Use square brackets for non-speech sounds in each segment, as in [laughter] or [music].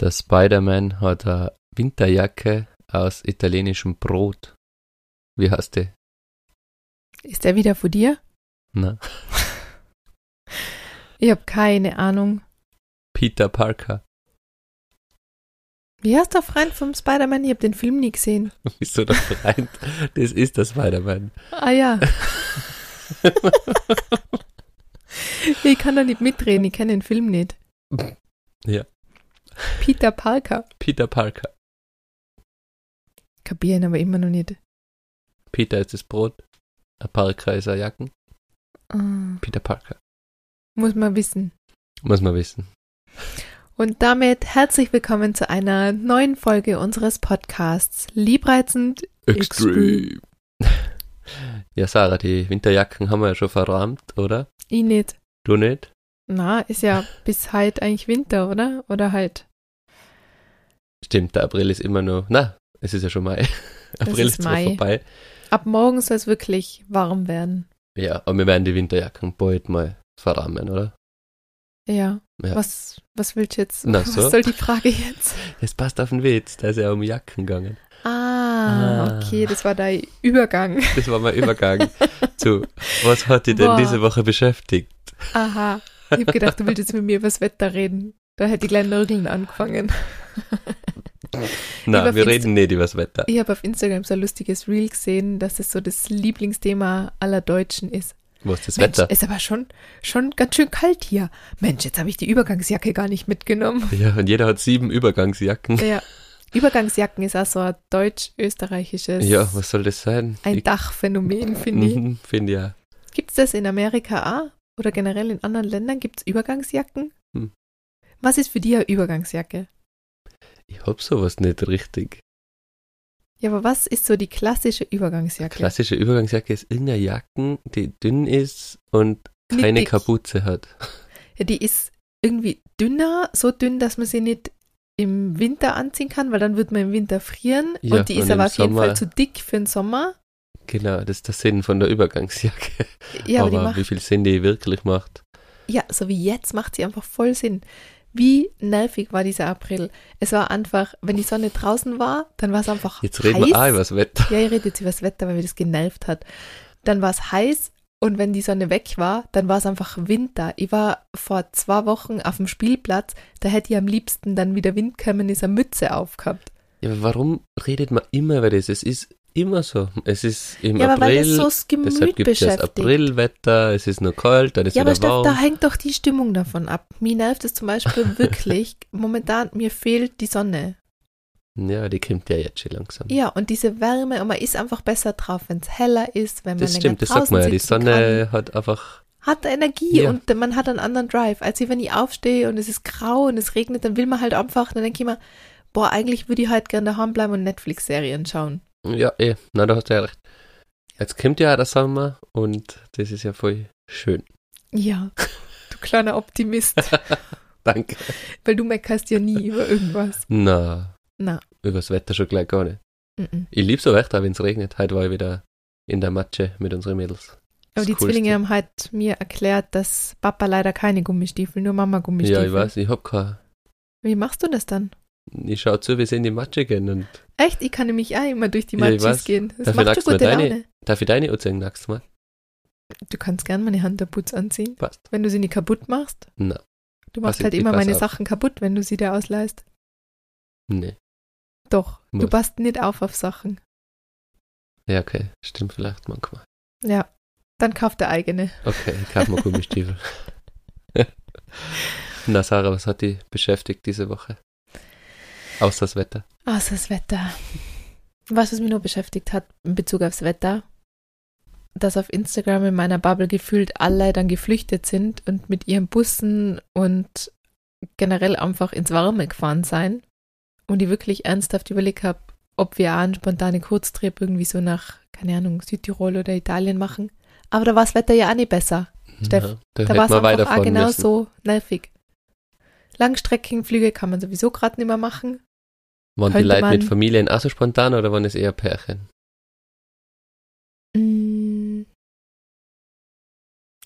Der Spider-Man hat eine Winterjacke aus italienischem Brot. Wie heißt die? Ist der wieder von dir? Na, [laughs] Ich habe keine Ahnung. Peter Parker. Wie heißt der Freund vom Spider-Man? Ich habe den Film nie gesehen. [laughs] Wieso der Freund? Das ist der Spider-Man. Ah ja. [laughs] ich kann da nicht mitreden, ich kenne den Film nicht. Ja. Peter Parker. Peter Parker. Kapieren aber immer noch nicht. Peter ist das Brot. Ein Parker ist eine Jacken. Ah, Peter Parker. muss man wissen. Muss man wissen. Und damit herzlich willkommen zu einer neuen Folge unseres Podcasts. Liebreizend. Extreme. [laughs] Ja, Sarah, die Winterjacken haben wir ja schon verrammt, oder? Ich nicht. Du nicht? Na, ist ja bis halt eigentlich Winter, oder? Oder halt. Stimmt, der April ist immer noch. Na, es ist ja schon Mai. April ist ist zwar Mai. vorbei. Ab morgen soll es wirklich warm werden. Ja, aber wir werden die Winterjacken bald mal verrammen, oder? Ja. Ja. Was, was willst du jetzt? Na was so. soll die Frage jetzt? [laughs] Es passt auf den Witz, da ist ja um Jacken gegangen. Ah, Ah. okay, das war dein Übergang. Das war mein Übergang [laughs] zu, was hat dich denn Boah. diese Woche beschäftigt? Aha. Ich hab gedacht, du willst jetzt mit mir über das Wetter reden. Da hätte ich gleich Nörgeln angefangen. Na, Über wir Finst- reden nicht über das Wetter. Ich habe auf Instagram so ein lustiges Reel gesehen, dass es so das Lieblingsthema aller Deutschen ist. Was ist das Mensch, Wetter? ist aber schon, schon ganz schön kalt hier. Mensch, jetzt habe ich die Übergangsjacke gar nicht mitgenommen. Ja, und jeder hat sieben Übergangsjacken. Ja. Übergangsjacken ist auch so ein deutsch-österreichisches, Ja, was soll das sein? ein Ich- Dachphänomen, finde ich. Mhm, Finde ja. Gibt es das in Amerika auch? Oder generell in anderen Ländern? Gibt es Übergangsjacken? Hm. Was ist für dich eine Übergangsjacke? Ich hab sowas nicht richtig. Ja, aber was ist so die klassische Übergangsjacke? Klassische Übergangsjacke ist irgendeine Jacken, die dünn ist und keine dick. Kapuze hat. [laughs] Ja, die ist irgendwie dünner, so dünn, dass man sie nicht im Winter anziehen kann, weil dann wird man im Winter frieren. Ja, und die ist und aber im auf jeden Sommer- Fall zu dick für den Sommer. Genau, das ist der Sinn von der Übergangsjacke. Ja, aber, aber wie viel Sinn die wirklich macht. ja, so wie jetzt macht sie einfach voll Sinn. Wie nervig war dieser April? Es war einfach, wenn die Sonne draußen war, dann war es einfach Jetzt reden heiß. wir auch über das Wetter. Ja, ich rede jetzt über das Wetter, weil mir das genervt hat. Dann war es heiß und wenn die Sonne weg war, dann war es einfach Winter. Ich war vor zwei Wochen auf dem Spielplatz, da hätte ich am liebsten dann wieder Wind kommen, ist eine Mütze aufgehabt. Ja, aber warum redet man immer über das? Es ist immer so. Es ist im Ja, aber weil das so das Gemüt deshalb gibt es das. Aprilwetter, es ist nur kalt, dann ist ja, aber wieder Steff, warm. da hängt doch die Stimmung davon ab. Mir nervt es zum Beispiel [laughs] wirklich, momentan, mir fehlt die Sonne. Ja, die kommt ja jetzt schon langsam. Ja, und diese Wärme, und man ist einfach besser drauf, wenn es heller ist, wenn man das länger stimmt, das sagt man ja. Die Sonne hat einfach, kann. Hat Energie Ja. und man hat einen anderen Drive. Als wenn ich aufstehe und es ist grau und es regnet, dann will man halt einfach, dann denke ich mir, boah, eigentlich würde ich halt gerne daheim bleiben und Netflix-Serien schauen. Ja, eh, na, da hast du ja recht. Jetzt kommt ja der Sommer und das ist ja voll schön. Ja, du kleiner Optimist, [laughs] Danke. weil du meckerst ja nie über irgendwas. Na, Na, übers Wetter schon gleich gar nicht. mhm. Ich liebe so Wetter, wenn es regnet. Heute war ich wieder in der Matsche mit unseren Mädels. Aber Das die Coolste. Zwillinge haben halt mir erklärt, dass Papa leider keine Gummistiefel, nur Mama Gummistiefel. Ja, ich weiß, ich hab keine. Wie machst du das dann? Ich schau zu, wie sie in die Matsche gehen und Echt? Ich kann nämlich auch immer durch die Ja, Matschis weiß. gehen. Das Dafür macht schon du gute deine- Laune. darf ich deine anziehen nächstes Mal? Du kannst gern meine Handterputz anziehen, Passt. wenn du sie nicht kaputt machst. Na, Du machst Pass- halt immer meine auf. Sachen kaputt, wenn du sie dir ausleihst. nee. Doch, du Muss. passt nicht auf auf Sachen. Ja, okay, stimmt vielleicht manchmal. Ja, dann kauf der eigene. Okay, ich kauf mal [laughs] Gummistiefel. [laughs] Na, Sarah, was hat dich beschäftigt diese Woche? Außer das Wetter. Außer das Wetter. Was, was mich nur beschäftigt hat in Bezug aufs Wetter, dass auf Instagram in meiner Bubble gefühlt alle dann geflüchtet sind und mit ihren Bussen und generell einfach ins Warme gefahren sein. Und ich wirklich ernsthaft überlegt habe, ob wir auch einen spontanen Kurztrip irgendwie so nach, keine Ahnung, Südtirol oder Italien machen. Aber da war das Wetter ja auch nicht besser. Steff, Ja, da, Da war es einfach auch genau müssen. so nervig. Langstreckenflüge kann man sowieso gerade nicht mehr machen. Waren die Leute mit Familien auch so spontan oder waren es eher Pärchen? Mm.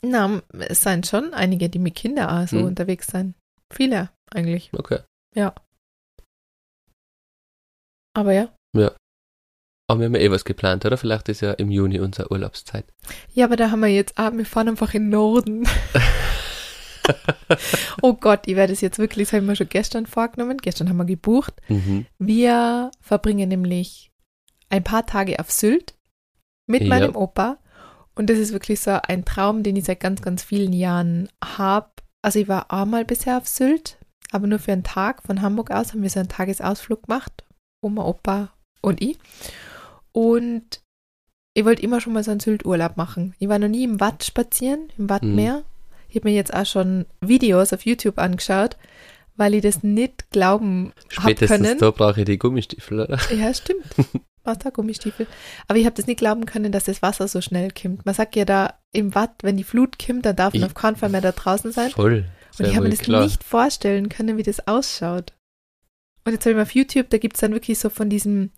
Na, es sind schon einige, die mit Kindern auch so Hm. unterwegs sind. Viele eigentlich. Okay. Ja. Aber ja. Aber wir haben ja eh was geplant, oder? Vielleicht ist ja im Juni unsere Urlaubszeit. Ja, aber da haben wir jetzt, ah, wir fahren einfach in den Norden. [laughs] oh Gott, ich werde es jetzt wirklich, das haben wir schon gestern vorgenommen. Gestern haben wir gebucht. Mhm. Wir verbringen nämlich ein paar Tage auf Sylt mit Ja. meinem Opa. Und das ist wirklich so ein Traum, den ich seit ganz, ganz vielen Jahren habe. Also ich war einmal bisher auf Sylt, aber nur für einen Tag. Von Hamburg aus haben wir so einen Tagesausflug gemacht. Oma, Opa und ich. Und ich wollte immer schon mal so einen Sylt-Urlaub machen. Ich war noch nie im Watt spazieren, im Wattmeer. Ich habe mir jetzt auch schon Videos auf YouTube angeschaut, weil ich das nicht glauben Spätestens können. da brauche ich die Gummistiefel, oder? [laughs] Ja, stimmt. Brauchst auch Gummistiefel. Aber ich habe das nicht glauben können, dass das Wasser so schnell kommt. Man sagt ja da im Watt, wenn die Flut kommt, dann darf man auf keinen Fall mehr da draußen sein. Voll. Und ich habe mir das klar. nicht vorstellen können, wie das ausschaut. Und jetzt habe ich mal auf YouTube, da gibt es dann wirklich so von diesem,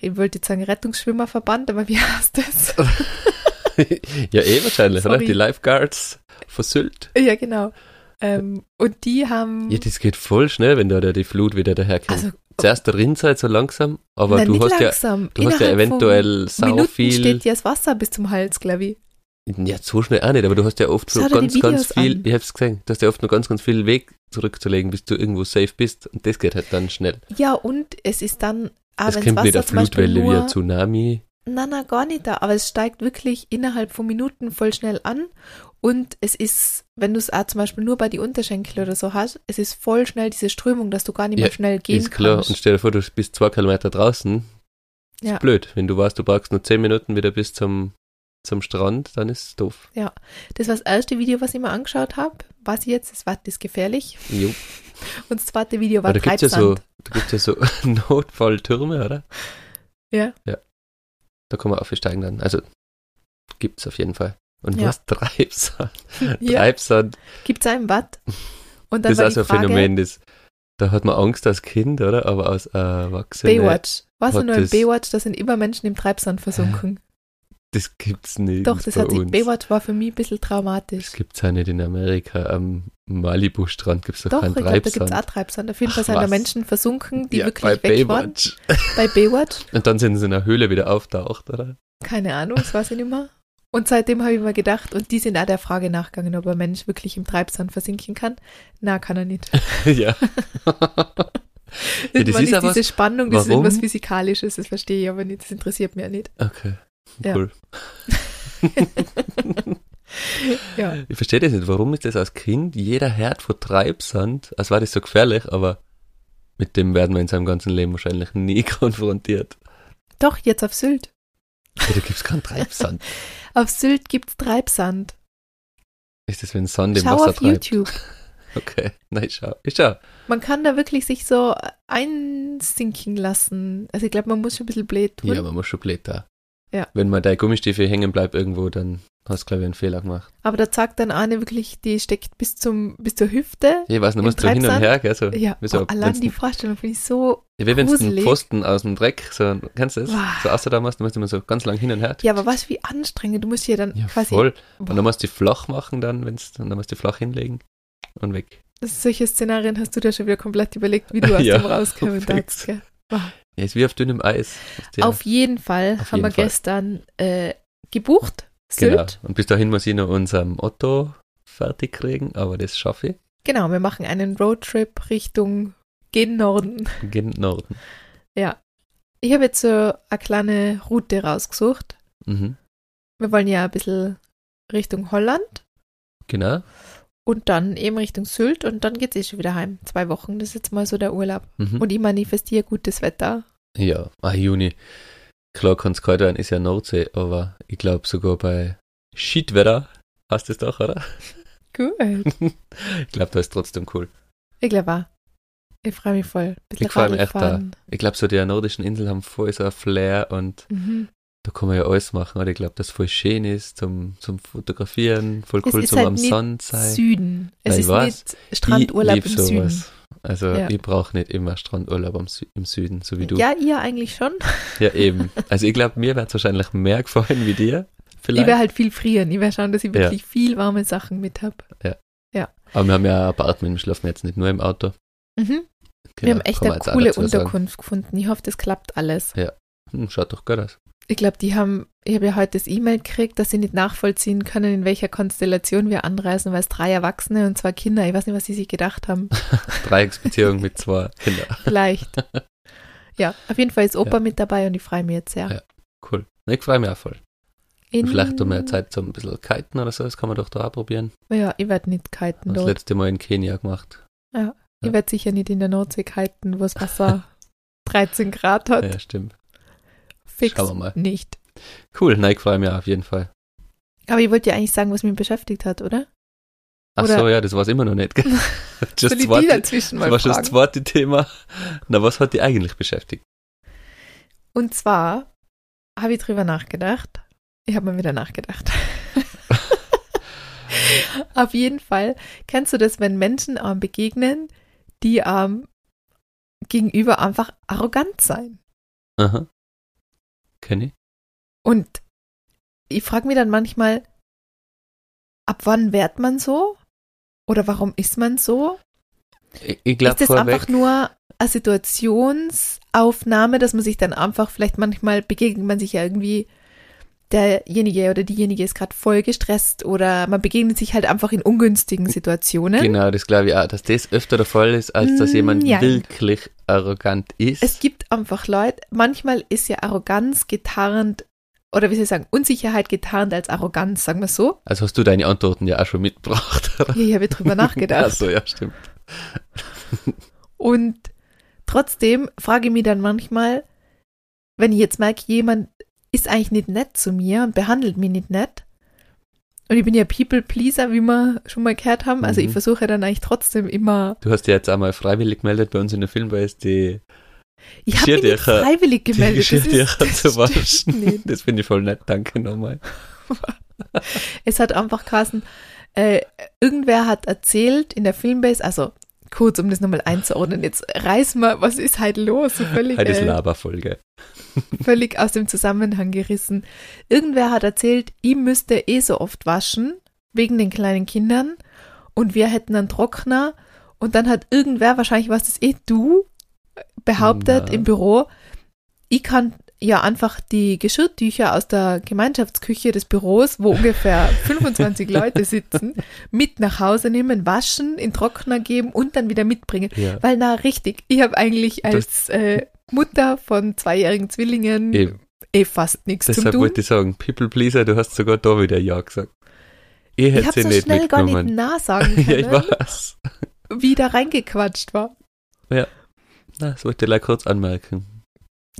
ich wollte jetzt sagen Rettungsschwimmerverband, aber wie [laughs] heißt das? [laughs] ja, eh wahrscheinlich, oder? Die Lifeguards von Sylt. ja, genau. Ähm, und die haben, Ja, das geht voll schnell, wenn da der die Flut wieder daherkommt. also Zuerst drin seid so langsam, aber nein, du nicht hast ja, langsam. du hast ja eventuell sau Minuten viel. steht ja das Wasser bis zum Hals, glaube ich. Ja, so schnell auch nicht, aber du hast ja oft so ganz, ganz viel, an. ich hab's gesehen, du hast ja oft noch ganz, ganz viel Weg zurückzulegen, bis du irgendwo safe bist und das geht halt dann schnell. Ja, und es ist dann, aber es kommt das nicht Wasser eine Beispiel Flutwelle wie nur ein Tsunami. Na, na, gar nicht da. Aber es steigt wirklich innerhalb von Minuten voll schnell an. Und es ist, wenn du es auch zum Beispiel nur bei die Unterschenkel oder so hast, es ist voll schnell diese Strömung, dass du gar nicht Ja, mehr schnell gehen Ist klar. kannst. Und stell dir vor, du bist zwei Kilometer draußen. Ist Ja. blöd. Wenn du weißt, du brauchst nur zehn Minuten wieder bis zum, zum Strand, dann ist es doof. Das war das erste Video, was ich mir angeschaut habe. Was ich jetzt, das Watt ist gefährlich. Jo. [laughs] Und das zweite Video war Aber da gibt's ja so, Treibsand. da gibt's ja so [laughs] Notfalltürme, oder? Ja. Ja. Da kann man aufsteigen dann. Also, gibt's auf jeden Fall. Und Ja. was Treibsand? [laughs] Ja, Treibsand, gibt es einen Watt. Und dann das ist auch so ein Frage, Phänomen, das, da hat man Angst als Kind, oder? Aber als Erwachsene, Baywatch. Was hat nur in das- Baywatch, da sind immer Menschen im Treibsand versunken. [laughs] das gibt's nicht Doch, das hat sich. Baywatch war für mich ein bisschen traumatisch. Das gibt's auch nicht in Amerika. Am Malibu-Strand gibt's doch, Doch, keinen ich glaube, da gibt es Treibsand. auch Treibsand. Auf jeden Fall sind da? Menschen versunken, die ja, wirklich bei weg waren. Baywatch. [laughs] Bei Baywatch. Und dann sind sie in einer Höhle wieder auftaucht, oder? Keine Ahnung, das weiß ich nicht mehr. Und seitdem habe ich mir gedacht, und die sind auch der Frage nachgegangen, ob ein Mensch wirklich im Treibsand versinken kann. Na, kann er nicht. [laughs] ja. [laughs] Irgendwann ist ist, aber- diese Spannung, das ist warum? irgendwas Physikalisches, das verstehe ich aber nicht, das interessiert mich ja nicht. Okay. Ja. Cool. Ja, [laughs] Ich verstehe das nicht. Warum ist das als Kind jeder Herd von Treibsand, als war das so gefährlich, aber mit dem werden wir in seinem ganzen Leben wahrscheinlich nie [laughs] konfrontiert. doch, jetzt auf Sylt. Ja, da gibt's keinen Treibsand. [laughs] Auf Sylt gibt es Treibsand. Ist das, wenn Sand im Schau Wasser auf treibt? YouTube. Okay, nein, schau. Ich schau. Man kann da wirklich sich so einsinken lassen. Also ich glaube, man muss schon ein bisschen blöd tun. Ja, man muss schon blöd da. Ja. Wenn man dein Gummistiefel hängen bleibt irgendwo, dann hast du, glaube ich, einen Fehler gemacht. Aber da sagt dann eine wirklich, die steckt bis zum bis zur Hüfte. Ich weiß Im musst du hin und her, gell? So, Ja, so, oh, allein die Vorstellung finde ich so. Ja, wie wenn du einen. Pfosten aus dem Dreck, so, kennst du das? Wow. So außer da machst, dann musst du immer so ganz lang hin und her. Ja, aber was wie anstrengend. Du musst ja dann Ja, quasi. voll. Boah, Und dann musst du die flach machen, dann, wenn's, dann musst du die flach hinlegen und weg. solche Szenarien hast du da schon wieder komplett überlegt, wie du [laughs] aus Ja, dem rauskommen darfst. Gell? Ja, ist wie auf dünnem Eis. Du Auf jeden Fall Auf haben wir jeden Fall. gestern äh, gebucht. Genau. Sylt. Und bis dahin muss ich noch unserem Otto fertig kriegen, aber das schaffe ich. Genau, wir machen einen Roadtrip Richtung gen Norden. Gen Norden. Ja. Ich habe jetzt so eine kleine Route rausgesucht. Mhm. Wir wollen ja ein bisschen Richtung Holland Genau. und dann eben Richtung Sylt und dann geht es eh schon wieder heim. Zwei Wochen, das ist jetzt mal so der Urlaub. Mhm. Und ich manifestiere gutes Wetter. Ja, ah, Juni. Klar kann es kalt werden, ist ja Nordsee, aber ich glaube sogar bei Schiedwetter hast du es doch, oder? Gut. [laughs] ich glaube, da ist trotzdem coal. Ich glaube auch. Ich freue mich voll. Bisschen Ich freu mich echt Radfahren. Ich glaube, so die nordischen Inseln haben voll so ein Flair und Mhm. da kann man ja alles machen. Oder ich glaube, das voll schön ist zum, zum Fotografieren, voll cool zum halt am nicht Sonn sein. Süden. Es ich ist weiß. nicht Strandurlaub im lieb Süden. Also Ja. ich brauche nicht immer Strandurlaub Sü im Süden, so wie du. Ja, ihr eigentlich schon. [laughs] Ja, eben. Also ich glaube, mir wird es wahrscheinlich mehr gefallen wie dir. Ich Vielleicht. werde halt viel frieren. Ich werde schauen, dass ich Ja. wirklich viel warme Sachen mit habe. Aber wir haben ja ein Apartment, wir schlafen jetzt nicht nur im Auto. Mhm. Wir haben echt eine coole dazu sagen. Unterkunft gefunden. Ich hoffe, das klappt alles. Hm, schaut doch gut aus. Ich glaube, die haben, ich habe ja heute das E-Mail gekriegt, dass sie nicht nachvollziehen können, in welcher Konstellation wir anreisen, weil es drei Erwachsene und zwei Kinder, ich weiß nicht, was sie sich gedacht haben. [laughs] Dreiecksbeziehung mit zwei Kindern. [laughs] Vielleicht. ja, auf jeden Fall ist Opa mit dabei und ich freue mich jetzt sehr. Ja. Cool. Ich freue mich auch voll. In- Vielleicht um mehr Zeit zum ein bisschen kiten oder so, das kann man doch da auch probieren. Ja, ich werde nicht kiten Das dort. letzte Mal in Kenia gemacht. Ich werde sicher nicht in der Nordsee kiten, wo das Wasser [laughs] 13 Grad hat. Ja, stimmt. Fix schauen wir mal. nicht. Cool, freue mich auch auf jeden Fall. Aber ich wollte ja eigentlich sagen, was mich beschäftigt hat, oder? Ach Oder- so, ja, das war es immer noch nicht. gell? [laughs] [laughs] Das, zweite, dazwischen das mal war schon das zweite Thema. Na, was hat die eigentlich beschäftigt? Und zwar habe ich drüber nachgedacht. Ich habe mal wieder nachgedacht. [laughs] Auf jeden Fall. Kennst du das, wenn Menschen einem begegnen, die einem gegenüber einfach arrogant sein? Aha. Kenn ich? Und ich frage mich dann manchmal, ab wann wird man so? Oder warum ist man so? Ich, ich glaube ist das vorweg, einfach nur eine Situationsaufnahme, dass man sich dann einfach, vielleicht manchmal begegnet man sich ja irgendwie, derjenige oder diejenige ist gerade voll gestresst oder man begegnet sich halt einfach in ungünstigen Situationen. genau, das glaube ich auch, dass das öfter der Fall ist, als dass Mm, jemand ja. wirklich arrogant ist. Es gibt einfach Leute, manchmal ist ja Arroganz getarnt, oder wie soll ich sagen, Unsicherheit getarnt als Arroganz, sagen wir so. also hast du deine Antworten ja auch schon mitgebracht. oder? [laughs] Ja, ich habe drüber nachgedacht. [laughs] Ach so, ja, stimmt. [laughs] Und trotzdem frage ich mich dann manchmal, wenn ich jetzt merke, jemand ist eigentlich nicht nett zu mir und behandelt mich nicht nett. Und ich bin ja People-Pleaser, wie wir schon mal gehört haben. Also Mhm. ich versuche dann eigentlich trotzdem immer. Du hast ja jetzt einmal freiwillig gemeldet bei uns in der Filmbase, die, Ich habe mich nicht freiwillig die gemeldet. Das, ist, das zu waschen. [laughs] Das finde ich voll nett, danke nochmal. [laughs] Es hat einfach Carsten, äh, irgendwer hat erzählt in der Filmbase, also kurz, um das nochmal einzuordnen, jetzt reiß mal, was ist halt los? So völlig, Heute ist äh, Laberfolge. [laughs] völlig aus dem Zusammenhang gerissen. Irgendwer hat erzählt, ihm müsste eh so oft waschen, wegen den kleinen Kindern, und wir hätten einen Trockner. Und dann hat irgendwer, wahrscheinlich warst es eh du, behauptet Na. im Büro, ich kann ja einfach die Geschirrtücher aus der Gemeinschaftsküche des Büros, wo ungefähr [laughs] 25 Leute sitzen, mit nach Hause nehmen, waschen, in Trockner geben und dann wieder mitbringen. Ja. Weil na richtig, ich habe eigentlich als äh, Mutter von zweijährigen Zwillingen Eben. eh fast nichts Deshalb tun. wollte ich sagen, People Pleaser, du hast sogar da wieder Ja gesagt. Ich Ich hätte habe sie so nicht schnell gar nicht mitgenommen. nah [laughs] sagen ja, ich können, weiß. wie da reingequatscht war. Na, das wollte ich gleich kurz anmerken.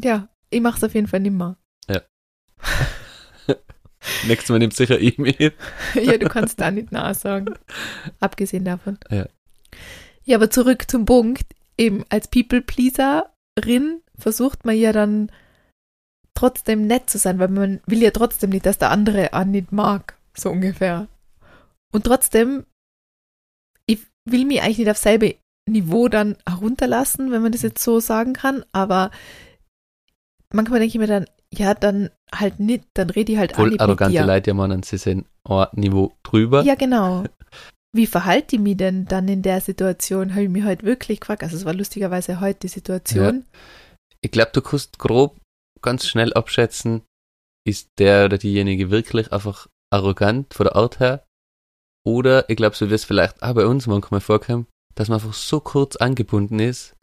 Ja, ich mache es auf jeden Fall nimmer. [laughs] Nächstes Mal nimmt sicher ich mit. [laughs] ja, du kannst da nicht nah sagen. [laughs] Abgesehen davon. Ja. Ja, aber zurück zum Punkt. Eben als People-Pleaserin versucht man ja dann trotzdem nett zu sein, weil man will ja trotzdem nicht, dass der andere einen nicht mag. So ungefähr. Und trotzdem, ich will mich eigentlich nicht auf selbe Niveau dann herunterlassen, wenn man das jetzt so sagen kann, aber manchmal denke ich mir dann, ja, dann halt nicht, dann rede ich halt Voll nicht arrogante mit dir. Leute, die meinen, sie sind ein Niveau drüber. Ja, genau. [laughs] Wie verhalte ich mich denn dann in der Situation? Habe ich mich heute wirklich gefragt. Also es war lustigerweise heute die Situation. Ich glaube, du kannst grob ganz schnell abschätzen, ist der oder diejenige wirklich einfach arrogant von der Art her? Oder ich glaube, so wie es vielleicht auch bei uns manchmal vorkommt, dass man einfach so kurz angebunden ist,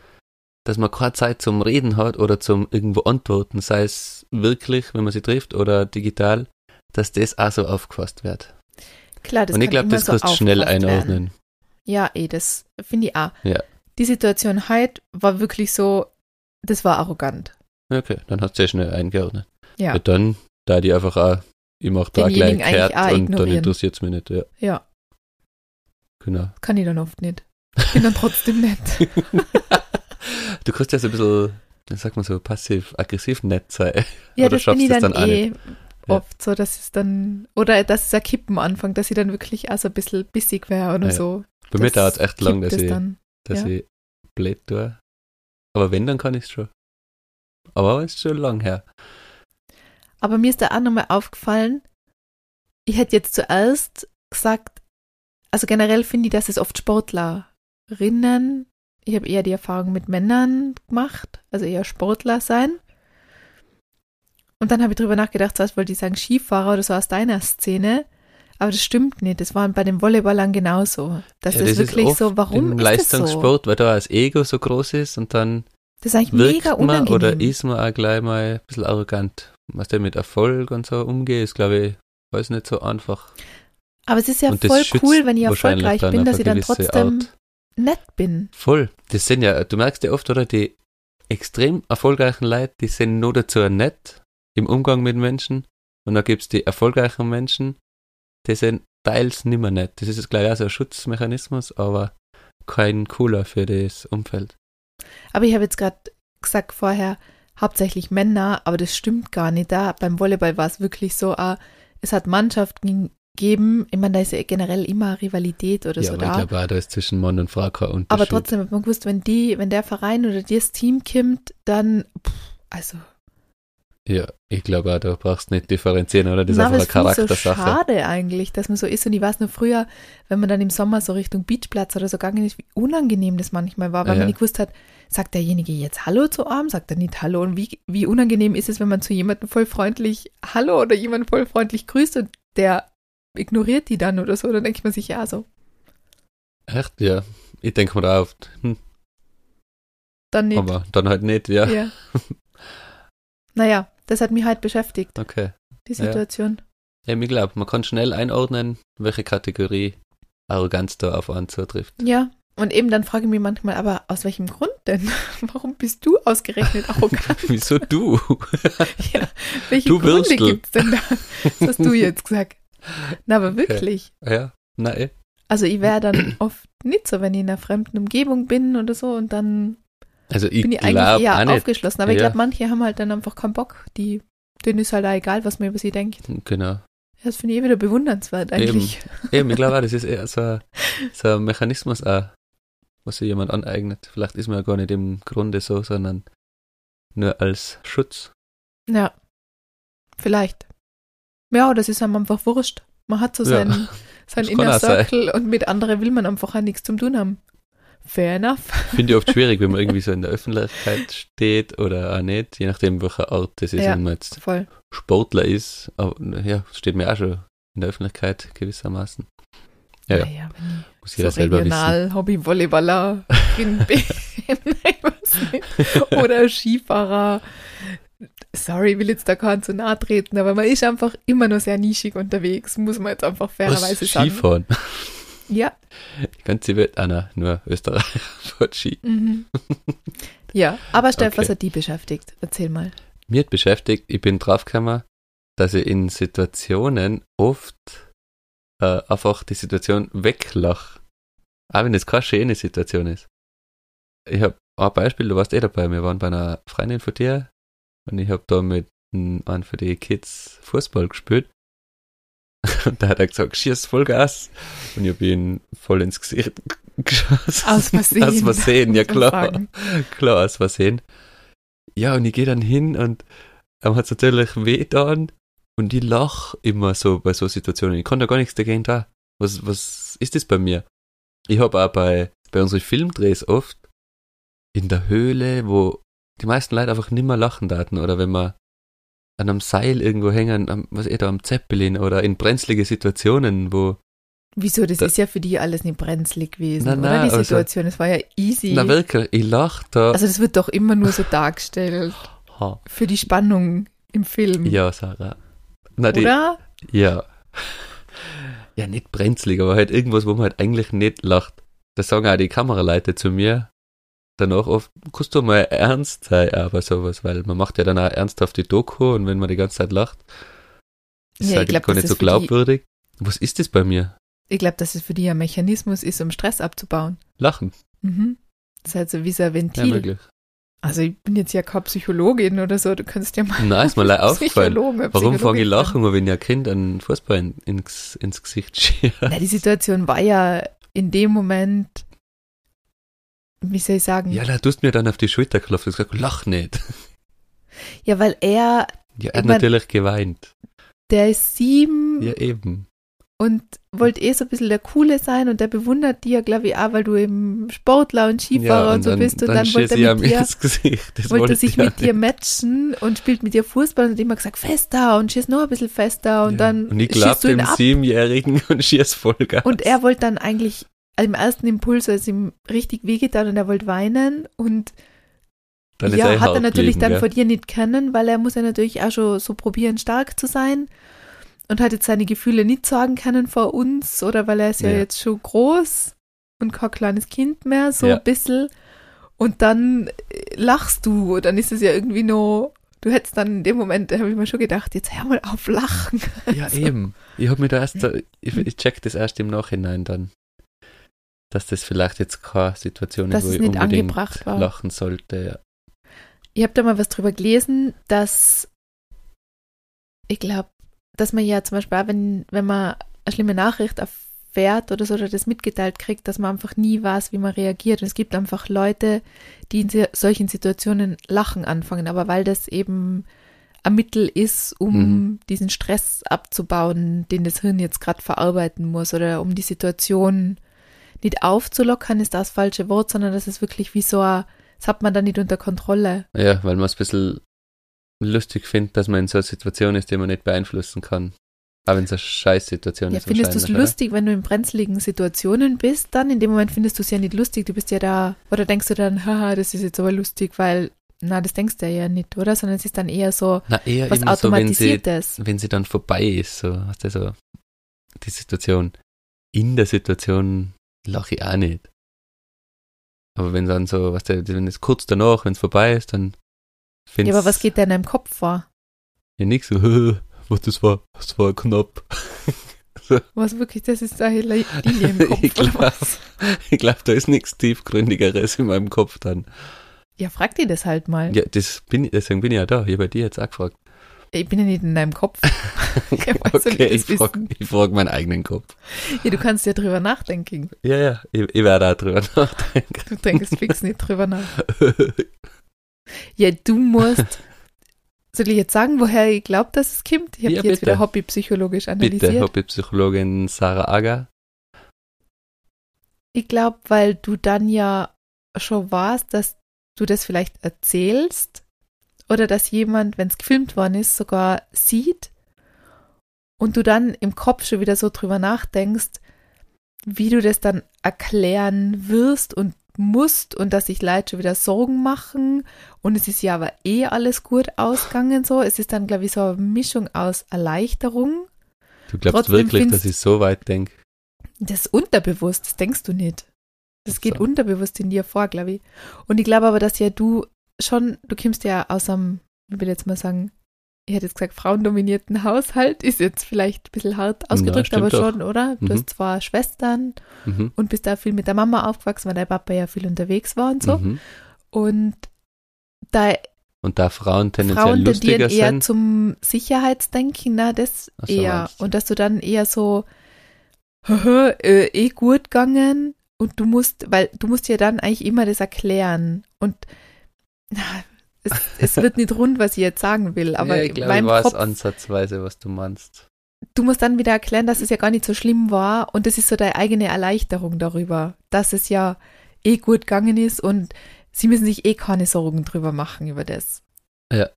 dass man keine Zeit zum Reden hat oder zum irgendwo antworten, sei es wirklich, wenn man sie trifft, oder digital, dass das auch so aufgefasst wird. Klar, das Und ich glaube, das so kannst du schnell einordnen. Werden. Ja, eh, das finde ich auch. Ja. Die Situation heute war wirklich so, das war arrogant. Okay, dann hast du sehr schnell eingeordnet. Ja. Ja, dann, da die einfach auch, ich mach da gleich Denjenigen eigentlich kehrt und dann interessiert es mich nicht. Ja, Ja, genau. kann ich dann oft nicht. Bin dann trotzdem nett. [laughs] du kannst ja so ein bisschen, wie sagt man so, passiv-aggressiv nett sein. Ja, [laughs] Oder das bin schaffst ich dann, dann eh Ja. oft so, dass es dann, oder dass es ein Kippen anfängt, dass ich dann wirklich auch so ein bisschen bissig wäre oder Ja. so. Bei mir dauert es echt lang, dass, ich, dann. dass ja. ich blöd tue. Aber wenn, dann kann ich es schon. Aber es ist schon lang her. Aber mir ist da auch nochmal aufgefallen, ich hätte jetzt zuerst gesagt, also generell finde ich, dass es oft Sportlerinnen ich habe eher die Erfahrung mit Männern gemacht, also eher Sportler sein. Und dann habe ich drüber nachgedacht, zuerst wollte ich sagen Skifahrer oder so aus deiner Szene. Aber das stimmt nicht. Das war bei den Volleyballern genauso. Dass Ja, das, ist wirklich so, warum Im ist das so? Leistungssport, weil da das Ego so groß ist und dann Das ist eigentlich wirkt mega man unangenehm. oder ist man auch gleich mal ein bisschen arrogant. Was der mit Erfolg und so umgeht, ist, glaube ich, weiß nicht so einfach. Aber es ist ja und das voll cool, wenn ich erfolgreich bin, dass ich dann trotzdem Art. Nett bin. Voll. Das sind ja, du merkst ja oft, oder, die extrem erfolgreichen Leute, die sind nur dazu nett im Umgang mit Menschen. Und dann gibt's die erfolgreichen Menschen, die sind teils nimmer nett. Das ist jetzt gleich auch so ein Schutzmechanismus, aber kein cooler für das Umfeld. Aber ich habe jetzt gerade gesagt vorher, hauptsächlich Männer, aber das stimmt gar nicht. Da beim Volleyball war es wirklich so, ah, es hat Mannschaften gegeben, ich meine, da ist ja generell immer Rivalität oder ja, so aber da. ich glaube auch, da ist zwischen Mann und kein Unterschied. aber trotzdem hat man gewusst, wenn die, wenn der Verein oder das Team kommt, dann, pff, also, Ja, ich glaube auch, da brauchst du nicht differenzieren, oder? Das ist einfach eine ich so Charaktersache. schade eigentlich, dass man so ist. Und ich weiß nur früher, wenn man dann im Sommer so Richtung Beachplatz oder so gegangen ist, wie unangenehm das manchmal war, weil Ja. man nicht gewusst hat, sagt derjenige jetzt Hallo zu einem, sagt er nicht Hallo. Und wie, wie unangenehm ist es, wenn man zu jemandem voll freundlich Hallo oder jemanden voll freundlich grüßt und der ignoriert die dann oder so, dann denkt man sich, ja, so, Echt? Ja. Ich denke mir da oft, hm, dann nicht. aber dann halt nicht, ja. Ja. [laughs] naja, das hat mich halt beschäftigt, Okay. die Ja. Situation. Ja, ich glaube, man kann schnell einordnen, welche Kategorie Arroganz da auf einen zutrifft. Ja. Und eben dann frage ich mich manchmal, aber aus welchem Grund denn? [laughs] Warum bist du ausgerechnet arrogant? [laughs] Wieso du? ja, welche Du Gründe Würstel. gibt's denn da? Das hast du jetzt gesagt. [laughs] Na, aber wirklich. ja, nein. Also ich wäre dann [clears throat] oft nicht so, wenn ich in einer fremden Umgebung bin oder so und dann Also ich bin ich eigentlich eher aufgeschlossen. Aber ich Ja. glaube, manche haben halt dann einfach keinen Bock. Die, denen ist halt auch egal, was man über sie denkt. Genau. Ja, das finde ich eh wieder bewundernswert eigentlich. [laughs] Eben, ich glaube auch, das ist eher so, ein- [laughs] so ein Mechanismus auch, was sich jemand aneignet. Vielleicht ist man ja gar nicht im Grunde so, sondern nur als Schutz. Ja, vielleicht. Ja, das ist einem einfach wurscht. Man hat so Ja. seinen, seinen Das kann Inner auch sein. Circle und mit anderen will man einfach auch nichts zum tun haben. Fair enough. Finde ich oft schwierig, wenn man irgendwie so in der Öffentlichkeit steht oder auch nicht, je nachdem, welcher Art das ist, Ja. wenn man jetzt Voll. Sportler ist. Aber ja, steht mir auch schon in der Öffentlichkeit gewissermaßen. Ja, ja, ich muss jeder so selber wissen. regional Hobby-Volleyballer [laughs] bin, [laughs] bin ich weiß nicht. oder Skifahrer. Sorry, ich will jetzt da keinen zu nahe treten, aber man ist einfach immer nur sehr nischig unterwegs, muss man jetzt einfach fairerweise Was? sagen. Skifahren. Ja. Ganze Welt, ah, nein, nur Österreich [laughs] fährt Ski. Mhm. Ja, aber Steff, was Okay. hat die beschäftigt? Erzähl mal. Mir hat beschäftigt, ich bin draufgekommen, dass ich in Situationen oft äh, einfach die Situation weglache. Auch wenn es keine schöne Situation ist. Ich habe ein Beispiel, du warst eh dabei, wir waren bei einer Freundin von dir und ich habe da mit einem von den Kids Fußball gespielt. [laughs] Und da hat er gesagt, schieß Vollgas. Und ich habe ihn voll ins Gesicht [laughs] geschossen. Aus Versehen. Aus Versehen, ja [laughs] klar. Klar, aus Versehen. Ja, und ich gehe dann hin und er hat natürlich weh dann und ich lach immer so bei so Situationen. Ich kann da gar nichts dagegen da. Was, was ist das bei mir? Ich habe auch bei, bei unseren Filmdrehs oft in der Höhle, wo die meisten Leute einfach nimmer lachen daten oder wenn man an einem Seil irgendwo hängen, am, was eh da am Zeppelin oder in brenzlige Situationen, wo, Wieso? Das Da- ist ja für die alles nicht brenzlig gewesen, Nein, oder? nein, Die also- Situation, das war ja easy. na wirklich, ich lach da. also das wird doch immer nur so dargestellt Ha. für die Spannung im Film, Ja, Sarah. Na, die, oder? Ja. Ja, nicht brenzlig, aber halt irgendwas, wo man halt eigentlich nicht lacht. Das sagen auch die Kameraleute zu mir. Danach oft, kannst du mal ernst sein, aber sowas, weil man macht ja dann auch ernsthafte Doku und wenn man die ganze Zeit lacht, ist Ja, halt ich glaub, gar nicht so für die- glaubwürdig. Was ist das bei mir? Ich glaube, dass es für die ein Mechanismus ist, um Stress abzubauen. Lachen. Mhm. Das ist halt so wie so ein Ja, Ventil. wirklich. also ich bin jetzt ja keine Psychologin oder so, du kannst ja mal Nein, ist mir [laughs] leid aufgefallen. Warum fange ich lachen, wenn ja ein Kind einen Fußball in, ins, ins Gesicht [laughs] schießt? Na, die Situation war ja in dem Moment, wie soll ich sagen? Ja, da tust mir dann auf die Schulter geklopft und gesagt, lach nicht. [laughs] Ja, weil er, Ja, er hat mein- natürlich geweint. der ist sieben Ja, eben. und wollte eh so ein bisschen der Coole sein und der bewundert dir, glaube ich, auch, weil du eben Sportler und Skifahrer Ja, und, so dann- bist und dann dann, wollte er mit dir, ins Gesicht. Das wollte ich sich mit dir matchen und spielt mit dir Fußball und hat immer gesagt, fester und schieß noch ein bisschen fester und Ja. dann und ich schießt glaub du ihn dem ab. Siebenjährigen [laughs] und schieß Vollgas. Und er wollte dann eigentlich im ersten Impuls, als ihm richtig wehgetan und er wollte weinen und dann ja, er hat er natürlich dann gell? vor dir nicht können, weil er muss ja natürlich auch schon so probieren, stark zu sein und hat jetzt seine Gefühle nicht sagen können vor uns oder weil er ist ja, Ja. jetzt schon groß und kein kleines Kind mehr, so Ja. ein bisschen. Und dann äh, lachst du, dann ist es ja irgendwie nur, du hättest dann in dem Moment, da habe ich mir schon gedacht, jetzt hör mal auf lachen. Ja, [laughs] eben. Ich habe mir da erst, ich, ich check das erst im Nachhinein dann. Dass das vielleicht jetzt keine Situation Dass ist, wo es ich nicht unbedingt angebracht war. lachen sollte. Ja. Ich habe da mal was drüber gelesen, dass ich glaube, dass man ja zum Beispiel auch, wenn, wenn man eine schlimme Nachricht erfährt oder so oder das mitgeteilt kriegt, dass man einfach nie weiß, wie man reagiert. Und es gibt einfach Leute, die in solchen Situationen lachen anfangen, aber weil das eben ein Mittel ist, um Mhm. diesen Stress abzubauen, den das Hirn jetzt gerade verarbeiten muss oder um die Situation nicht aufzulockern, ist das falsche Wort, sondern das ist wirklich wie so ein, das hat man dann nicht unter Kontrolle. ja, weil man es ein bisschen lustig findet, dass man in so einer Situation ist, die man nicht beeinflussen kann. Aber wenn es eine Scheißsituation Ja, ist. findest du es oder? lustig, wenn du in brenzligen Situationen bist, dann? In dem Moment findest du es ja nicht lustig, du bist ja da, oder denkst du dann, haha, das ist jetzt aber lustig, weil, na, das denkst du ja nicht, oder? Sondern es ist dann eher so Na, eher was immer so, wenn sie, Automatisiertes. wenn sie dann vorbei ist, so, hast du so, die Situation. In der Situation lache ich auch nicht. Aber wenn dann so, was der, wenn es kurz danach, wenn es vorbei ist, dann finde ja, aber was geht da in deinem Kopf vor? Ja, nix so, [laughs] was das war, das war knapp. [laughs] Was wirklich, das ist Li- Linie im [laughs] Kopf, Ich oder glaub. glaube, da ist nichts tiefgründigeres in meinem Kopf dann. Ja, frag dir das halt mal. Ja, das bin, deswegen bin ich ja da. Ich habe bei dir jetzt auch gefragt. Ich bin ja nicht in deinem Kopf. [laughs] Woher soll okay, ich frage frag meinen eigenen Kopf. Ja, du kannst ja drüber nachdenken. Ja, ja, ich, ich werde auch drüber [laughs] nachdenken. Du denkst fix nicht drüber nach. Ja, du musst. Soll ich jetzt sagen, woher ich glaube, dass es kommt? Ich habe Ja, jetzt bitte. wieder hobbypsychologisch analysiert. Bitte, Hobbypsychologin Sarah Aga. Ich glaube, weil du dann ja schon warst, dass du das vielleicht erzählst oder dass jemand, wenn es gefilmt worden ist, sogar sieht und du dann im Kopf schon wieder so drüber nachdenkst, wie du das dann erklären wirst und musst und dass sich Leute schon wieder Sorgen machen und es ist ja aber eh alles gut ausgegangen so. Es ist dann, glaube ich, so eine Mischung aus Erleichterung Du glaubst Trotzdem wirklich, dass ich so weit denke? Das ist unterbewusst, das denkst du nicht. Das geht so. unterbewusst in dir vor, glaube ich. Und ich glaube aber, dass ja du schon, du kommst ja aus einem, ich will jetzt mal sagen, ich hätte jetzt gesagt, frauendominierten Haushalt, ist jetzt vielleicht ein bisschen hart ausgedrückt, stimmt aber schon, oder? Du Mhm. hast zwei Schwestern Mhm. und bist da viel mit der Mama aufgewachsen, weil dein Papa ja viel unterwegs war und so. Mhm. Und da Und da Frauen tendenziell Frauen lustiger eher sind. zum Sicherheitsdenken, na, das so, eher. Und dass du dann eher so, äh, eh gut gegangen und du musst, weil du musst ja dann eigentlich immer das erklären. Und es, es wird nicht rund, was ich jetzt sagen will, [laughs] aber ja, ich glaube, ich weiß Kopf, ansatzweise, was du meinst. du musst dann wieder erklären, dass es ja gar nicht so schlimm war und das ist so deine eigene Erleichterung darüber, dass es ja eh gut gegangen ist und sie müssen sich eh keine Sorgen drüber machen über das. Ja.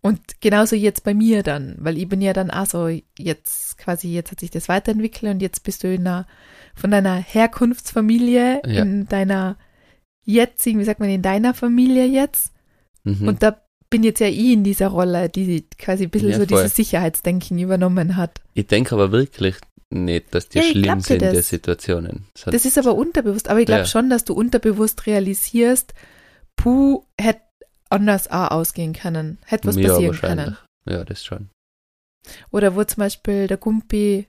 Und genauso jetzt bei mir dann, weil ich bin ja dann auch so, jetzt quasi, jetzt hat sich das weiterentwickelt und jetzt bist du in einer, von deiner Herkunftsfamilie, Ja. in deiner jetzigen, wie sagt man, in deiner Familie jetzt. Mhm. Und da bin jetzt ja ich in dieser Rolle, die quasi ein bisschen Ja, so voll. dieses Sicherheitsdenken übernommen hat. ich denke aber wirklich nicht, dass die Ja, schlimm sind, die. Situationen. Sonst- Das ist aber unterbewusst, aber ich glaube Ja. schon, dass du unterbewusst realisierst, puh, hätte anders auch ausgehen können, hätte was Ja, passieren wahrscheinlich. können. Ja, das schon. Oder wo zum Beispiel der Gumpi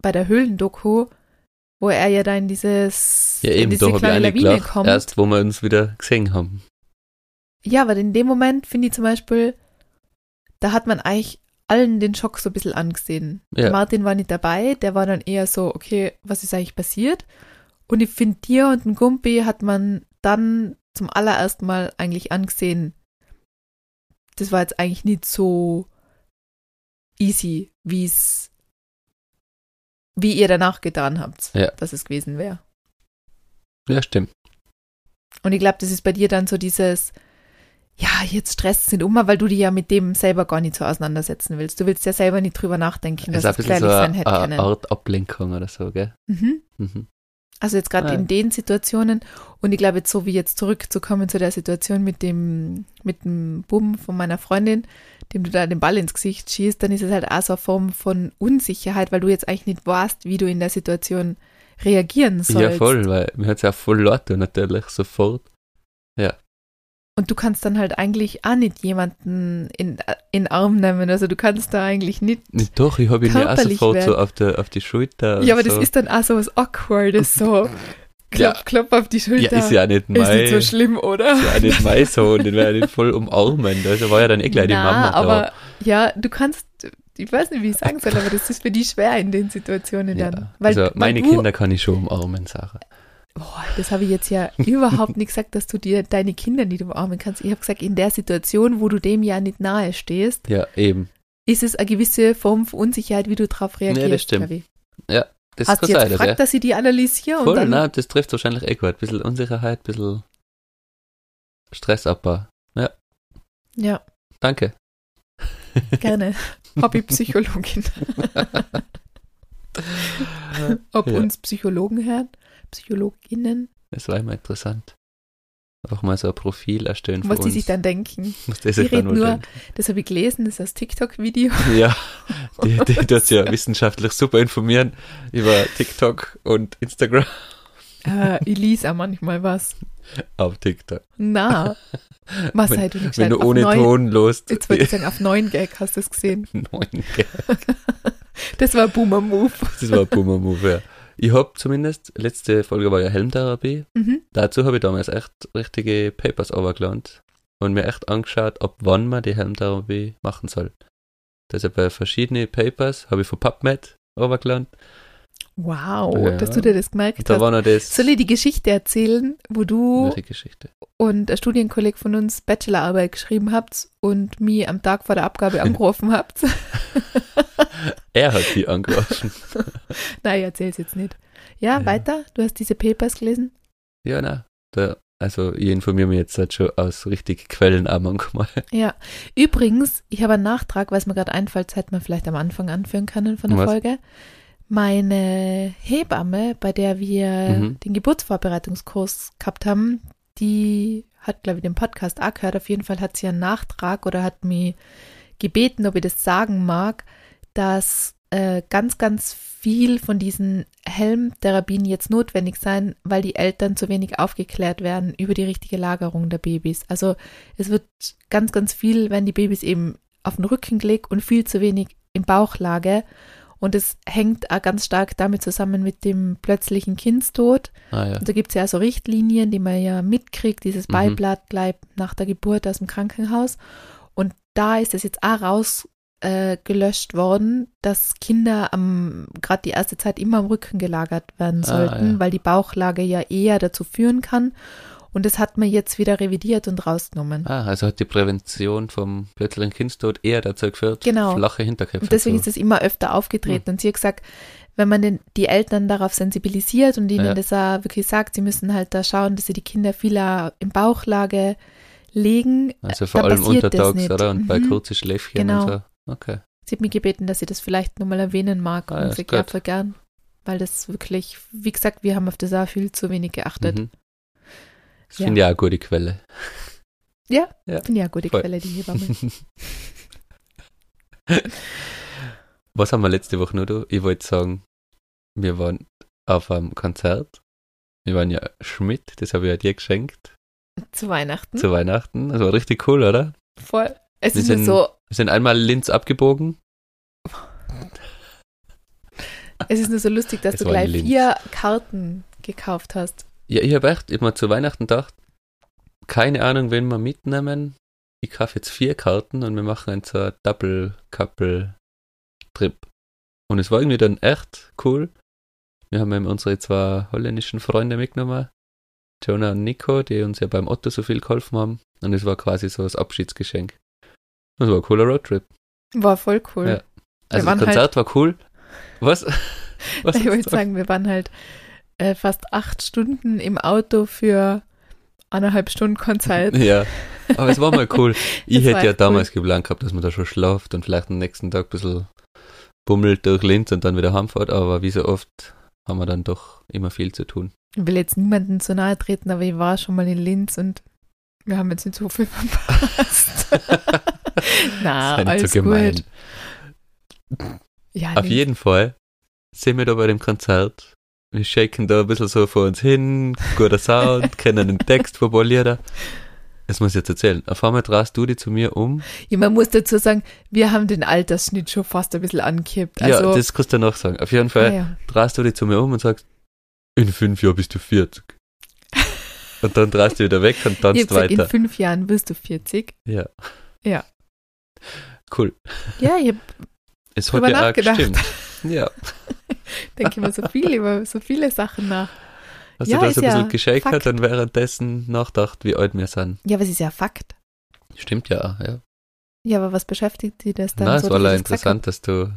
bei der Höhlendoku, wo er ja da in dieses Ja, in eben, diese da kleine Lawine kommt. erst wo wir uns wieder gesehen haben. Ja, aber in dem Moment finde ich zum Beispiel, da hat man eigentlich allen den Schock so ein bisschen angesehen. Ja. Martin war nicht dabei, der war dann eher so, okay, was ist eigentlich passiert? Und ich finde, dir und den Gumpi hat man dann zum allerersten Mal eigentlich angesehen, das war jetzt eigentlich nicht so easy, wie es wie ihr danach getan habt, Ja. dass es gewesen wäre. Ja, stimmt. Und ich glaube, das ist bei dir dann so dieses, ja, jetzt stresst es nicht um, weil du dich ja mit dem selber gar nicht so auseinandersetzen willst. Du willst ja selber nicht drüber nachdenken, Das dass es bisschen gefährlich so sein hätte eine können. Art Ablenkung oder so, gell? Mhm. Mhm. Also jetzt gerade Ah. in den Situationen und ich glaube jetzt so wie jetzt zurückzukommen zu der Situation mit dem mit dem Bumm von meiner Freundin, dem du da den Ball ins Gesicht schießt, dann ist es halt auch so eine Form von Unsicherheit, weil du jetzt eigentlich nicht weißt, wie du in der Situation reagieren sollst. Ja, voll, weil mir hat es ja voll laut und natürlich sofort. Und du kannst dann halt eigentlich auch nicht jemanden in in den Arm nehmen, also du kannst da eigentlich nicht Nicht doch, ich habe ihn ja auch sofort so auf, der, auf die Schulter. Ja, aber so. das ist dann auch so was Awkwardes, so Ja. klopp, klopp auf die Ja, Schulter. ist ja nicht Ist mein. nicht so schlimm, oder? ist ja auch nicht mein Sohn, den werde ich nicht voll umarmen. Da war ja dann eh gleich die Na, Mama da. aber ja, du kannst, ich weiß nicht, wie ich sagen soll, aber das ist für die schwer in den Situationen ja. dann. Weil, also meine weil Kinder kann ich schon umarmen, Sarah. Boah, das habe ich jetzt ja [laughs] überhaupt nicht gesagt, dass du dir deine Kinder nicht umarmen kannst. Ich habe gesagt, in der Situation, wo du dem ja nicht nahe stehst, Ja, eben. ist es eine gewisse Form von Unsicherheit, wie du darauf reagierst. das stimmt. glaub ich. Das Hast du jetzt sein, gefragt, ja. dass ich die analysiere? Voll, und dann, nein, das trifft wahrscheinlich eh gut. Ein bisschen Unsicherheit, ein bisschen Stressabbau. Ja, Danke. [laughs] gerne. Hobbypsychologin. [laughs] Ob Ja. uns Psychologen hören, Psychologinnen, Das war immer interessant. Einfach mal so ein Profil erstellen was die sich dann denken. [laughs] Was das Die sich dann nur- wohl Das habe ich gelesen, das ist das TikTok-Video. denken. [laughs] Ja, die, die [laughs] tut ja wissenschaftlich super informieren über TikTok und Instagram Äh, ich lese auch manchmal was. auf TikTok. Na, was Wenn- halt du nicht Wenn du ohne neun, Ton los. Jetzt wollte ich sagen, auf 9 Gag hast du es gesehen. Neun, gell. Das war Boomer-Move. Das war ein Boomer-Move, ja. Ich hab zumindest, letzte Folge war ja Helmtherapie. Mhm. Dazu habe ich damals echt richtige Papers overgelernt und mir echt angeschaut, ab wann man die Helmtherapie machen soll. Deshalb bei verschiedene Papers habe ich von PubMed overgelernt. Wow, Ja. dass du dir das gemerkt da hast. war noch das. Soll ich die Geschichte erzählen, wo du und ein Studienkolleg von uns Bachelorarbeit geschrieben habt und mich am Tag vor der Abgabe angerufen habt? [laughs] Er hat die angerufen. [laughs] Nein, ich erzähl's jetzt nicht. Ja, Ja. weiter? Du hast diese Papers gelesen? ja, na. Da, also ich informiere mich jetzt halt schon aus richtig Quellen auch manchmal. Ja. Übrigens, ich habe einen Nachtrag, was mir gerade einfällt, hätte man vielleicht am Anfang anführen können von der Was? Folge. Meine Hebamme, bei der wir Mhm. den Geburtsvorbereitungskurs gehabt haben, die hat, glaube ich, den Podcast auch gehört. Auf jeden Fall hat sie einen Nachtrag oder hat mich gebeten, ob ich das sagen mag, dass äh, ganz, ganz viel von diesen Helmtherapien jetzt notwendig sein, weil die Eltern zu wenig aufgeklärt werden über die richtige Lagerung der Babys. Also es wird ganz, ganz viel, wenn die Babys eben auf den Rücken gelegt und viel zu wenig im Bauchlage. Und es hängt auch ganz stark damit zusammen mit dem plötzlichen Kindstod. Ah ja. Und da gibt es ja so Richtlinien, die man ja mitkriegt, dieses Mhm. Beiblatt bleibt nach der Geburt aus dem Krankenhaus. Und da ist es jetzt auch raus äh, gelöscht worden, dass Kinder gerade die erste Zeit immer am Rücken gelagert werden Ah, sollten, ja. weil die Bauchlage ja eher dazu führen kann. Und das hat man jetzt wieder revidiert und rausgenommen. Ah, also hat die Prävention vom plötzlichen Kindstod eher dazu geführt, Genau. flache Hinterköpfe Und deswegen zu ist es immer öfter aufgetreten. Und sie hat gesagt, wenn man den, die Eltern darauf sensibilisiert und ihnen Ja. das auch wirklich sagt, sie müssen halt da schauen, dass sie die Kinder viel auch in Bauchlage legen. Also vor dann allem untertags, oder? Und bei Mhm. kurzen Schläfchen Genau. und so. Okay. Sie hat mich gebeten, dass sie das vielleicht nochmal erwähnen mag. Ah, und ja, voll gern. Weil das wirklich, wie gesagt, wir haben auf das auch viel zu wenig geachtet. Mhm. Das Ja. finde ich auch eine gute Quelle. Ja, [laughs] Ja. finde ich eine gute Voll. Quelle, die Hebamme. [laughs] Was haben wir letzte Woche noch da? Ich wollte sagen, wir waren auf einem Konzert. Wir waren ja Schmidt, das habe ich ja dir geschenkt zu Weihnachten. zu Weihnachten. Das war richtig cool, oder? Voll. Es Wir ist sind- so, Wir sind einmal Linz abgebogen. es ist nur so lustig, dass Es du gleich vier Karten gekauft hast. Ja, ich habe echt immer zu Weihnachten gedacht, keine Ahnung, wen wir mitnehmen. Ich kaufe jetzt vier Karten und wir machen einen so einen Double-Couple-Trip. Und es war irgendwie dann echt cool. Wir haben eben unsere zwei holländischen Freunde mitgenommen, Jonah und Nico, die uns ja beim Otto so viel geholfen haben. Und es war quasi so das Abschiedsgeschenk. Das war ein cooler Roadtrip. War voll cool. Ja. Also das waren halt Konzert war cool. Was? [laughs] Was ich wollte sagen, wir waren halt äh, fast acht Stunden im Auto für eineinhalb Stunden Konzert. [laughs] Ja, aber es war mal cool. [laughs] Ich hätte ja damals geplant gehabt, dass man da schon schlaft und vielleicht am nächsten Tag ein bisschen bummelt durch Linz und dann wieder heimfährt, aber wie so oft haben wir dann doch immer viel zu tun. Ich will jetzt niemanden zu nahe treten, aber ich war schon mal in Linz und wir haben jetzt nicht so viel [laughs] verpasst. Na, Sei nicht alles so gut. Ja, Auf jeden Fall sind wir da bei dem Konzert. Wir shaken da ein bisschen so vor uns hin, guter Sound, [laughs] kennen den Text von paar Lieder. Das muss ich jetzt erzählen. Auf einmal drehst du dich zu mir um. Ja, man muss dazu sagen, wir haben den Altersschnitt schon fast ein bisschen angekippt. Also, ja, das kannst du noch sagen. Auf jeden ah, Fall ja. drehst du dich zu mir um und sagst, in fünf Jahren bist du 40. [laughs] Und dann drehst du wieder weg und Ich hab tanzt gesagt, in weiter. fünf Jahren wirst du 40. Ja. Ja. Cool. Ja, ich hab, Es hat ja auch nachgedacht. gestimmt. Ja. [laughs] [laughs] denke immer so viel über so viele Sachen nach. Hast Ja, du da ist so ein bisschen ja geschakert Fakt. und währenddessen nachgedacht, wie alt wir sind? Ja, aber es ist ja Fakt. Stimmt ja, ja. Ja, aber was beschäftigt die das dann Na, so? es war leider das interessant, dass du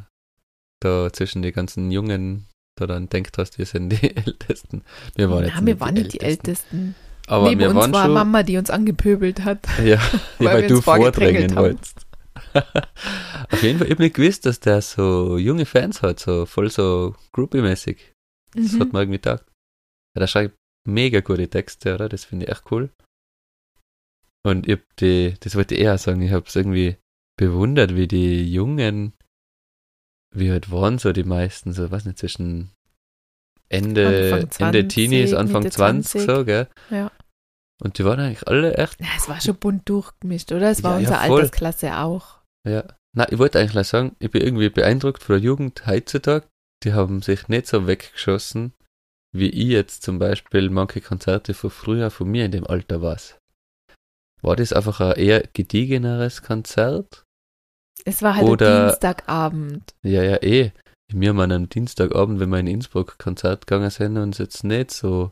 da zwischen die ganzen Jungen da dann denkt hast, wir sind die [laughs] Ältesten. Wir waren jetzt Na, wir waren nicht die Ältesten. Ältesten. Aber Neben wir uns waren war schon, Mama, die uns angepöbelt hat. ja, [laughs] weil weil, du vordrängen wolltest. [laughs] Auf jeden Fall, ich hab nicht gewusst, dass der so junge Fans hat, so voll so groupie-mäßig. Das hat Mhm. mir irgendwie gedacht. Ja, der schreibt mega gute Texte, oder? Das finde ich echt cool. Und ich hab die, das wollte ich eher sagen, ich hab's irgendwie bewundert, wie die Jungen, wie halt waren so die meisten, so, weiß nicht, zwischen Ende, Anfang Ende 20, Teenies, Anfang Mitte 20, 20. so, gell? Ja. Und die waren eigentlich alle echt, Ja, es war schon bunt durchgemischt, oder? Es war Ja, ja, unsere voll. Altersklasse auch. Ja. Na, ich wollte eigentlich sagen, ich bin irgendwie beeindruckt von der Jugend heutzutage. Die haben sich nicht so weggeschossen, wie ich jetzt zum Beispiel manche Konzerte von früher von mir in dem Alter war. War das einfach ein eher gediegeneres Konzert? Es war halt Oder- Dienstagabend. Ja, ja, eh. Wir haben an einem Dienstagabend, wenn wir in Innsbruck Konzert gegangen sind, uns jetzt nicht so.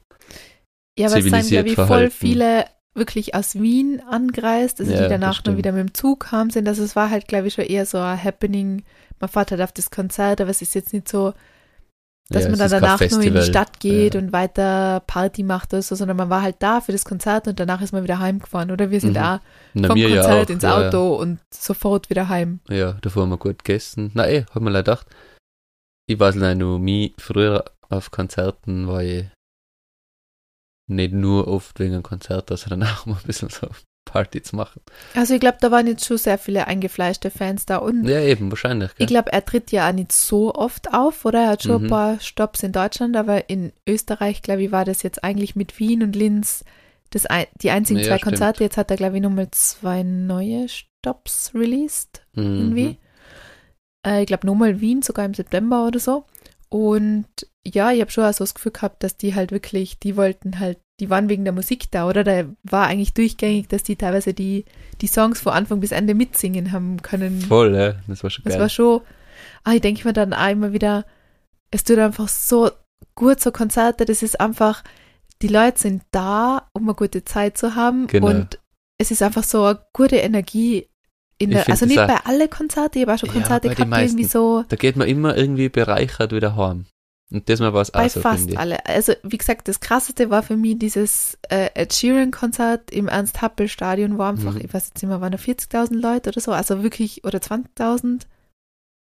Ja, aber es sind, zivilisiert glaube ich, voll verhalten. viele wirklich aus Wien angereist, also Ja, die danach nur wieder mit dem Zug kamen sind. Also es war halt, glaube ich, schon eher so ein Happening. Man fährt halt auf das Konzert, aber es ist jetzt nicht so, dass ja, man dann danach nur in die. Stadt geht Ja. und weiter Party macht oder so, sondern man war halt da für das Konzert und danach ist man wieder heimgefahren. Oder wir sind Mhm. auch Na, vom Konzert auch, ins Auto und sofort wieder heim. Ja, davor haben wir gut gegessen. Na eh, hab mir leider gedacht. Ich weiß leider nur, mich früher auf Konzerten war ich nicht nur oft wegen einem Konzert, sondern auch mal ein bisschen so Party zu machen. Also ich glaube, da waren jetzt schon sehr viele eingefleischte Fans da und Ja, eben, wahrscheinlich. Gell? Ich glaube, er tritt ja auch nicht so oft auf, oder? Er hat schon Mhm. ein paar Stops in Deutschland, aber in Österreich, glaube ich, war das jetzt eigentlich mit Wien und Linz das ein, die einzigen Ja, zwei stimmt. Konzerte. Jetzt hat er, glaube ich, nochmal zwei neue Stops released, irgendwie. Mhm. Äh, ich glaube, nochmal Wien, sogar im September oder so. Und ja, ich habe schon auch so das Gefühl gehabt, dass die halt wirklich, die wollten halt, die waren wegen der Musik da, oder? Da war eigentlich durchgängig, dass die teilweise die, die Songs von Anfang bis Ende mitsingen haben können. Voll, ja, das war schon Das geil. war schon, ah, ich denke mir dann auch immer wieder, es tut einfach so gut, so Konzerte, das ist einfach, die Leute sind da, um eine gute Zeit zu haben Genau. und es ist einfach so eine gute Energie der, find also nicht bei alle Konzerte, ich habe auch schon Ja, Konzerte bei gehabt, die irgendwie so, da geht man immer irgendwie bereichert wieder heim. Und das mal war es auch bei so, fast alle. Also wie gesagt, das krasseste war für mich dieses äh, Ed Sheeran-Konzert im Ernst-Happel-Stadion, wo einfach, Mhm. ich weiß jetzt nicht mehr, waren da 40.000 Leute oder so, also wirklich, oder 20.000,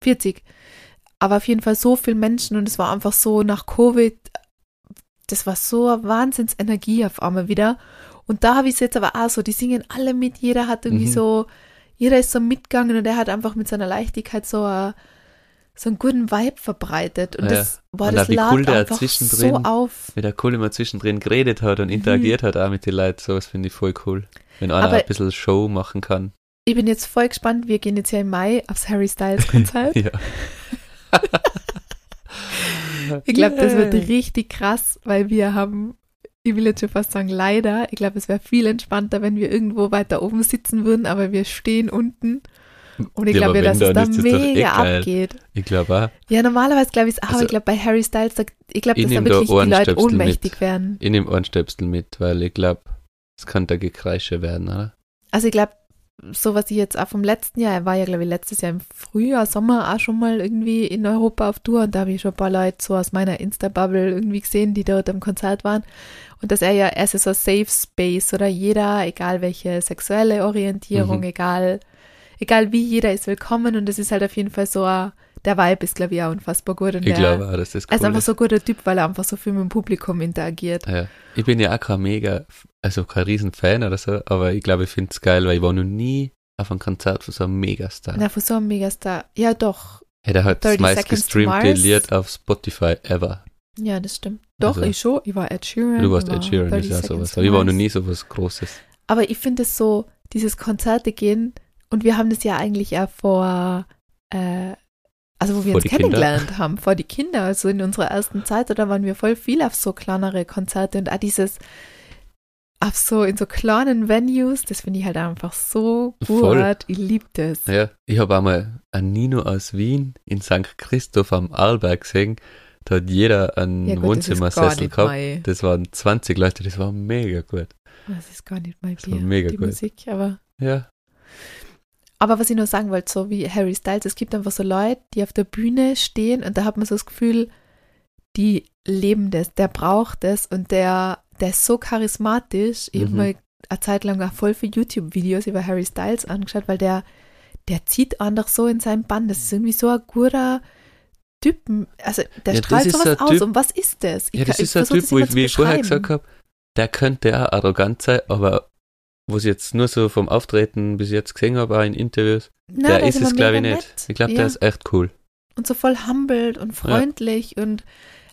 40. Aber auf jeden Fall so viele Menschen und es war einfach so nach Covid, das war so eine Wahnsinnsenergie auf einmal wieder. Und da habe ich es jetzt aber auch so, die singen alle mit, jeder hat irgendwie Mhm. so, jeder ist so mitgegangen und er hat einfach mit seiner Leichtigkeit so, a, so einen guten Vibe verbreitet. Und Ja. das, Und das wie cool der einfach so zwischendrin- auf. Wie der cool immer zwischendrin geredet hat und Mhm. interagiert hat auch mit den Leuten, sowas finde ich voll cool. Wenn einer Aber- ein bisschen Show machen kann. Ich bin jetzt voll gespannt, wir gehen jetzt ja im Mai aufs Harry Styles Konzert. [laughs] Ja. Ich glaube, das wird richtig krass, weil wir haben, ich will jetzt schon fast sagen, leider, ich glaube, es wäre viel entspannter, wenn wir irgendwo weiter oben sitzen würden, aber wir stehen unten. Und ich Ja, glaube, aber ja, dass es da ist das mega abgeht. Ich glaube auch. Ja, normalerweise glaube ich es auch, Also, ich glaube, bei Harry Styles, da, ich glaube, dass da wirklich die Leute ohnmächtig mit. werden. Ich nehme Ohrenstöpsel mit, weil ich glaube, es kann da Gekreische werden, oder? Also ich glaube, so was ich jetzt auch vom letzten Jahr, er war ja, glaube ich, letztes Jahr im Frühjahr, Sommer auch schon mal irgendwie in Europa auf Tour und da habe ich schon ein paar Leute so aus meiner Insta-Bubble irgendwie gesehen, die dort am Konzert waren. Und dass er ja, er ist so ein Safe Space oder jeder, egal welche sexuelle Orientierung, Mhm. egal, egal wie, jeder ist willkommen und das ist halt auf jeden Fall so ein, der Vibe ist, glaube ich, auch unfassbar gut. Und Ich glaube auch, dass das er cool ist einfach so ein guter Typ, weil er einfach so viel mit dem Publikum interagiert. Ja. Ich bin ja auch kein mega, also kein Riesenfan oder so, aber ich glaube, ich finde es geil, weil ich war noch nie auf einem Konzert von so einem Megastar. Na, von so einem Megastar. Ja, doch. Hey, der hat das 30 meist Seconds to gestreamte Mars. Lied auf Spotify ever. Ja, das stimmt. Doch, Also- ich schon. Ich war Ed Sheeran. Du warst ich war Ed Sheeran, 30 ist ja sowas. Aber ich war noch nie sowas Großes. Aber ich finde es so, dieses Konzerte gehen, und wir haben das ja eigentlich ja vor, äh, also wo wir Vor uns die Kinder. kennengelernt haben, vor die Kinder, also in unserer ersten Zeit, da waren wir voll viel auf so kleinere Konzerte und auch dieses, auf so, in so kleinen Venues, das finde ich halt einfach so Voll. gut. Ich liebe das. Ja, ich habe einmal einen Nino aus Wien in St. Christoph am Arlberg gesehen. Da hat jeder einen Ja, gut, Wohnzimmersessel gehabt. mein, Das waren 20 Leute, das war mega gut. das ist gar nicht mein Das war Bier, mega die gut. Musik, aber Ja, Aber was ich nur sagen wollte, so wie Harry Styles, es gibt einfach so Leute, die auf der Bühne stehen und da hat man so das Gefühl, die leben das, der braucht das und der, der ist so charismatisch. Ich habe Mhm. mal eine Zeit lang auch voll viele YouTube-Videos über Harry Styles angeschaut, weil der, der zieht einfach so in seinem Bann. Das ist irgendwie so ein guter Typen. Also der Ja, strahlt sowas aus. Typ- Und was ist das? ja das kann- ist ein Typ, wo ich, wie ich vorher gesagt habe, der könnte auch arrogant sein, aber wo ich jetzt nur so vom Auftreten bis jetzt gesehen habe, auch in Interviews, Na, der ist es, glaube ich, nicht. nett. Ich glaube, Ja. der ist echt cool. Und so voll humbled und freundlich und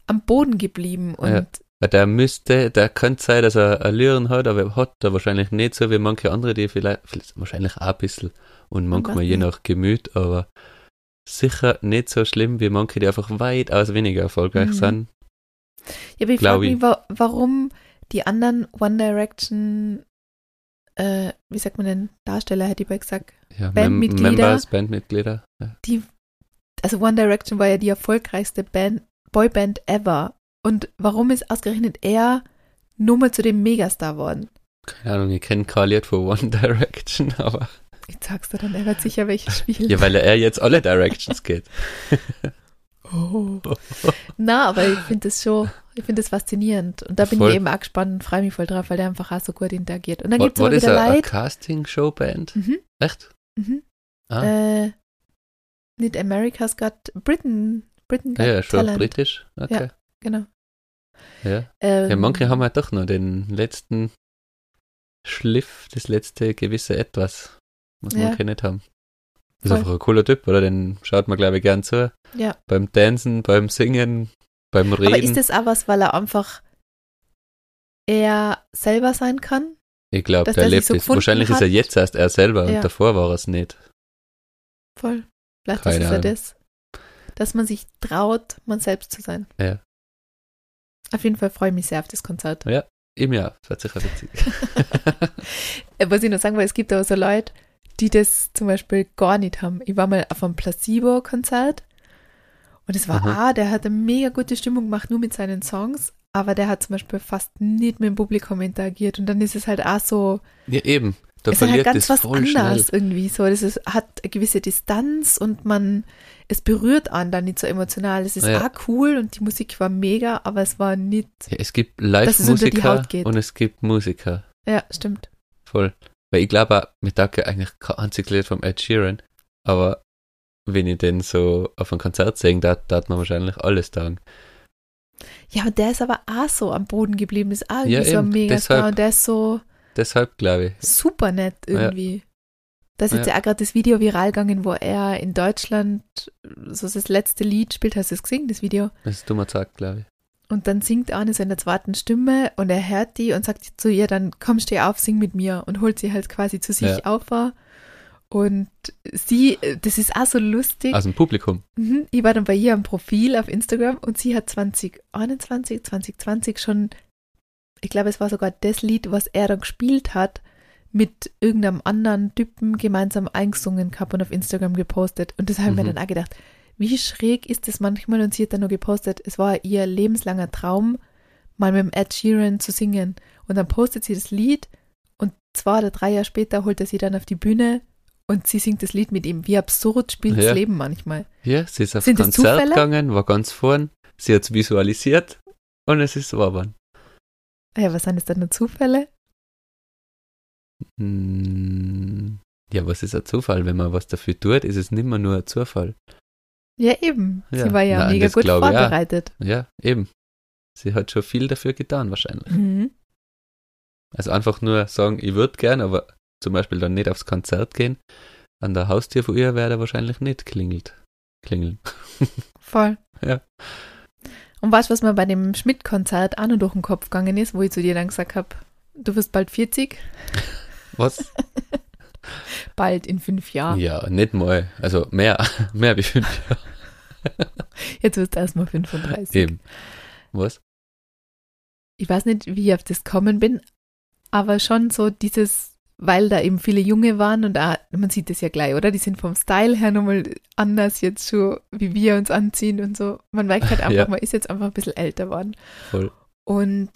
am Boden geblieben. Und Ja. Der müsste, der könnte sein, dass er Allüren hat, aber er hat er wahrscheinlich nicht so wie manche andere, die vielleicht, vielleicht wahrscheinlich auch ein bisschen und manchmal weiß je nach Gemüt, aber sicher nicht so schlimm wie manche, die einfach weitaus weniger erfolgreich Mhm. sind. Ja, aber ich frage ich. mich, wa warum die anderen One Direction, äh, wie sagt man denn, Darsteller, hätte ich mal gesagt. Ja, Bandmitglieder. Members, Bandmitglieder. Ja. Also One Direction war ja die erfolgreichste Band, Boyband ever. Und warum ist ausgerechnet er nur mal zu dem Megastar worden? Keine Ahnung, kenne kein Lied von One [laughs] Direction, aber Ich sag's dir dann, er wird sicher welches spielen. ja, weil er jetzt alle Directions [laughs] geht. Oh. [laughs] Na, aber ich finde das schon, ich finde das faszinierend. Und da bin Voll. ich eben auch gespannt und freue mich voll drauf, weil der einfach auch so gut interagiert. Und dann war aber das wieder eine, eine Leute. Casting-Show-Band? Mhm, Echt? mhm. Ah, Äh, nicht America's Got Britain, Britain Got ja, ja, schon Talent. britisch. Okay. Genau. Ja. Ähm, Ja, manche haben halt doch noch den letzten Schliff, das letzte gewisse Etwas, was Ja. manche nicht haben. Ist Voll. einfach ein cooler Typ, oder? Den schaut man, glaube ich, gern zu. Ja. Beim Dancen, beim Singen, beim Reden. Aber ist das auch was, weil er einfach er selber sein kann? ich glaube, der lebt so es. Wahrscheinlich ist er hat? jetzt erst er selber Ja. und davor war er es nicht. Voll. Vielleicht Keine ist es ja das. Dass man sich traut, man selbst zu sein. Ja. Auf jeden Fall freue ich mich sehr auf das Konzert. Ihm ja, das wird sicher witzig. [laughs] Was ich noch sagen will, es gibt aber so Leute, die das zum Beispiel gar nicht haben. Ich war mal auf einem Placebo-Konzert und es war Aha. ah, der hat eine mega gute Stimmung gemacht, nur mit seinen Songs, aber der hat zum Beispiel fast nicht mit dem Publikum interagiert und dann ist es halt auch so, ja, eben. Da es ist halt verliert ganz was anderes schnell. irgendwie so. Das ist, hat eine gewisse Distanz und man, es berührt einen dann nicht so emotional. Es ist Ja. auch cool und die Musik war mega, aber es war nicht, Ja, es gibt Live-Musiker und es gibt Musiker. ja, stimmt. Voll. Weil ich glaube auch, mit Dacke eigentlich kein einziges Lied vom Ed Sheeran, aber wenn ich den so auf einem Konzert sehe, da darf man wahrscheinlich alles sagen. Ja, aber der ist aber auch so am Boden geblieben, ist auch irgendwie Ja, so ein eben, Megastar deshalb. und der ist so Deshalb glaube ich. super nett irgendwie. Da ist jetzt Ja. ja auch gerade das Video viral gegangen, wo er in Deutschland so das letzte Lied spielt. Hast du es gesehen, das Video? Das ist dummer Zack, glaube ich. Und dann singt in der zweiten Stimme und er hört die und sagt zu ihr dann, komm, steh auf, sing mit mir und holt sie halt quasi zu sich Ja. auf. Und sie, das ist auch so lustig. Aus dem Publikum. Mhm. Ich war dann bei ihr am Profil auf Instagram und sie hat 2021, 2020 schon, ich glaube, es war sogar das Lied, was er dann gespielt hat, mit irgendeinem anderen Typen gemeinsam eingesungen gehabt und auf Instagram gepostet. Und das habe ich mir Mhm. dann auch gedacht, wie schräg ist das manchmal? Und sie hat dann nur gepostet, es war ihr lebenslanger Traum, mal mit dem Ed Sheeran zu singen. Und dann postet sie das Lied und zwei oder drei Jahre später holt er sie dann auf die Bühne und sie singt das Lied mit ihm. Wie absurd spielt Ja. das Leben manchmal. Ja, sie ist aufs Sind Konzert gegangen, war ganz vorn, sie hat es visualisiert und es ist wahr geworden. Ja, was sind das dann nur Zufälle? Hm, Ja, was ist ein Zufall? Wenn man was dafür tut, ist es nicht mehr nur ein Zufall. Ja, eben. Ja. Sie war ja Na, mega gut glaub ich auch. vorbereitet. Ja, eben. Sie hat schon viel dafür getan, wahrscheinlich. Mhm. Also einfach nur sagen, ich würde gern, aber zum Beispiel dann nicht aufs Konzert gehen. An der Haustür von ihr wäre er wahrscheinlich nicht klingelt. Klingeln. [laughs] Voll. Ja. Und weißt du, was mir bei dem Schmidt-Konzert auch noch durch den Kopf gegangen ist, wo ich zu dir dann gesagt habe, du wirst bald 40, [laughs] Was? bald in fünf Jahren. Ja, nicht mal. Also mehr, [laughs] mehr wie fünf Jahre. Jetzt wirst du erstmal 35. Eben. Was? Ich weiß nicht, wie ich auf das gekommen bin, aber schon so dieses, weil da eben viele Junge waren und auch, man sieht das ja gleich, oder? Die sind vom Style her nochmal anders jetzt schon, wie wir uns anziehen und so. Man merkt halt [laughs] einfach, Ja. man ist jetzt einfach ein bisschen älter worden. Voll. Und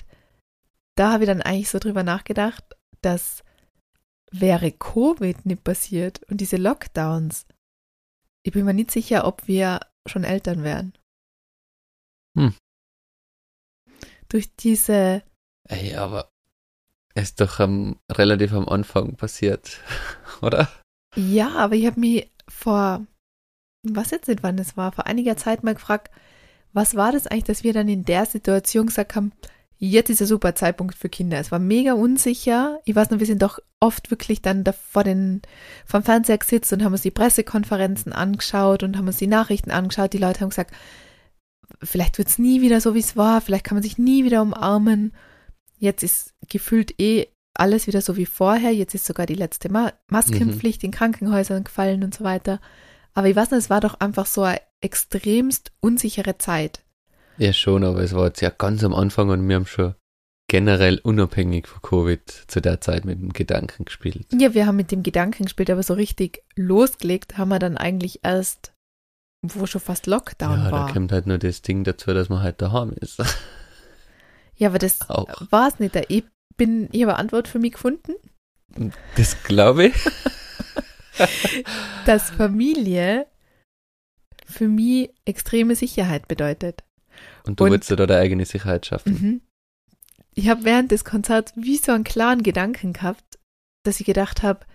da habe ich dann eigentlich so drüber nachgedacht, dass wäre Covid nicht passiert und diese Lockdowns, ich bin mir nicht sicher, ob wir schon Eltern wären. Hm. Durch diese, Ey, aber es ist doch am, relativ am Anfang passiert, [laughs] oder? ja, aber ich habe mich vor, was jetzt nicht, wann es war, vor einiger Zeit mal gefragt, was war das eigentlich, dass wir dann in der Situation gesagt haben, jetzt ist ein super Zeitpunkt für Kinder. Es war mega unsicher. Ich weiß noch, wir sind doch oft wirklich dann da vor den, vom Fernseher gesetzt und haben uns die Pressekonferenzen angeschaut und haben uns die Nachrichten angeschaut. Die Leute haben gesagt, vielleicht wird es nie wieder so, wie es war. Vielleicht kann man sich nie wieder umarmen. Jetzt ist gefühlt eh alles wieder so wie vorher. Jetzt ist sogar die letzte Ma Maskenpflicht in Krankenhäusern gefallen und so weiter. Aber ich weiß nicht, es war doch einfach so eine extremst unsichere Zeit. Ja, schon, aber es war jetzt ja ganz am Anfang und wir haben schon generell unabhängig von Covid zu der Zeit mit dem Gedanken gespielt. Ja, wir haben mit dem Gedanken gespielt, aber so richtig losgelegt haben wir dann eigentlich erst, wo schon fast Lockdown ja, war. da kommt halt nur das Ding dazu, dass man halt daheim ist. [laughs] ja, aber das war es nicht. Ich bin, ich habe eine Antwort für mich gefunden, Das glaube ich. [laughs] dass Familie für mich extreme Sicherheit bedeutet. Und du Und- willst dir da deine eigene Sicherheit schaffen. Mhm. Ich habe während des Konzerts wie so einen klaren Gedanken gehabt, dass ich gedacht habe,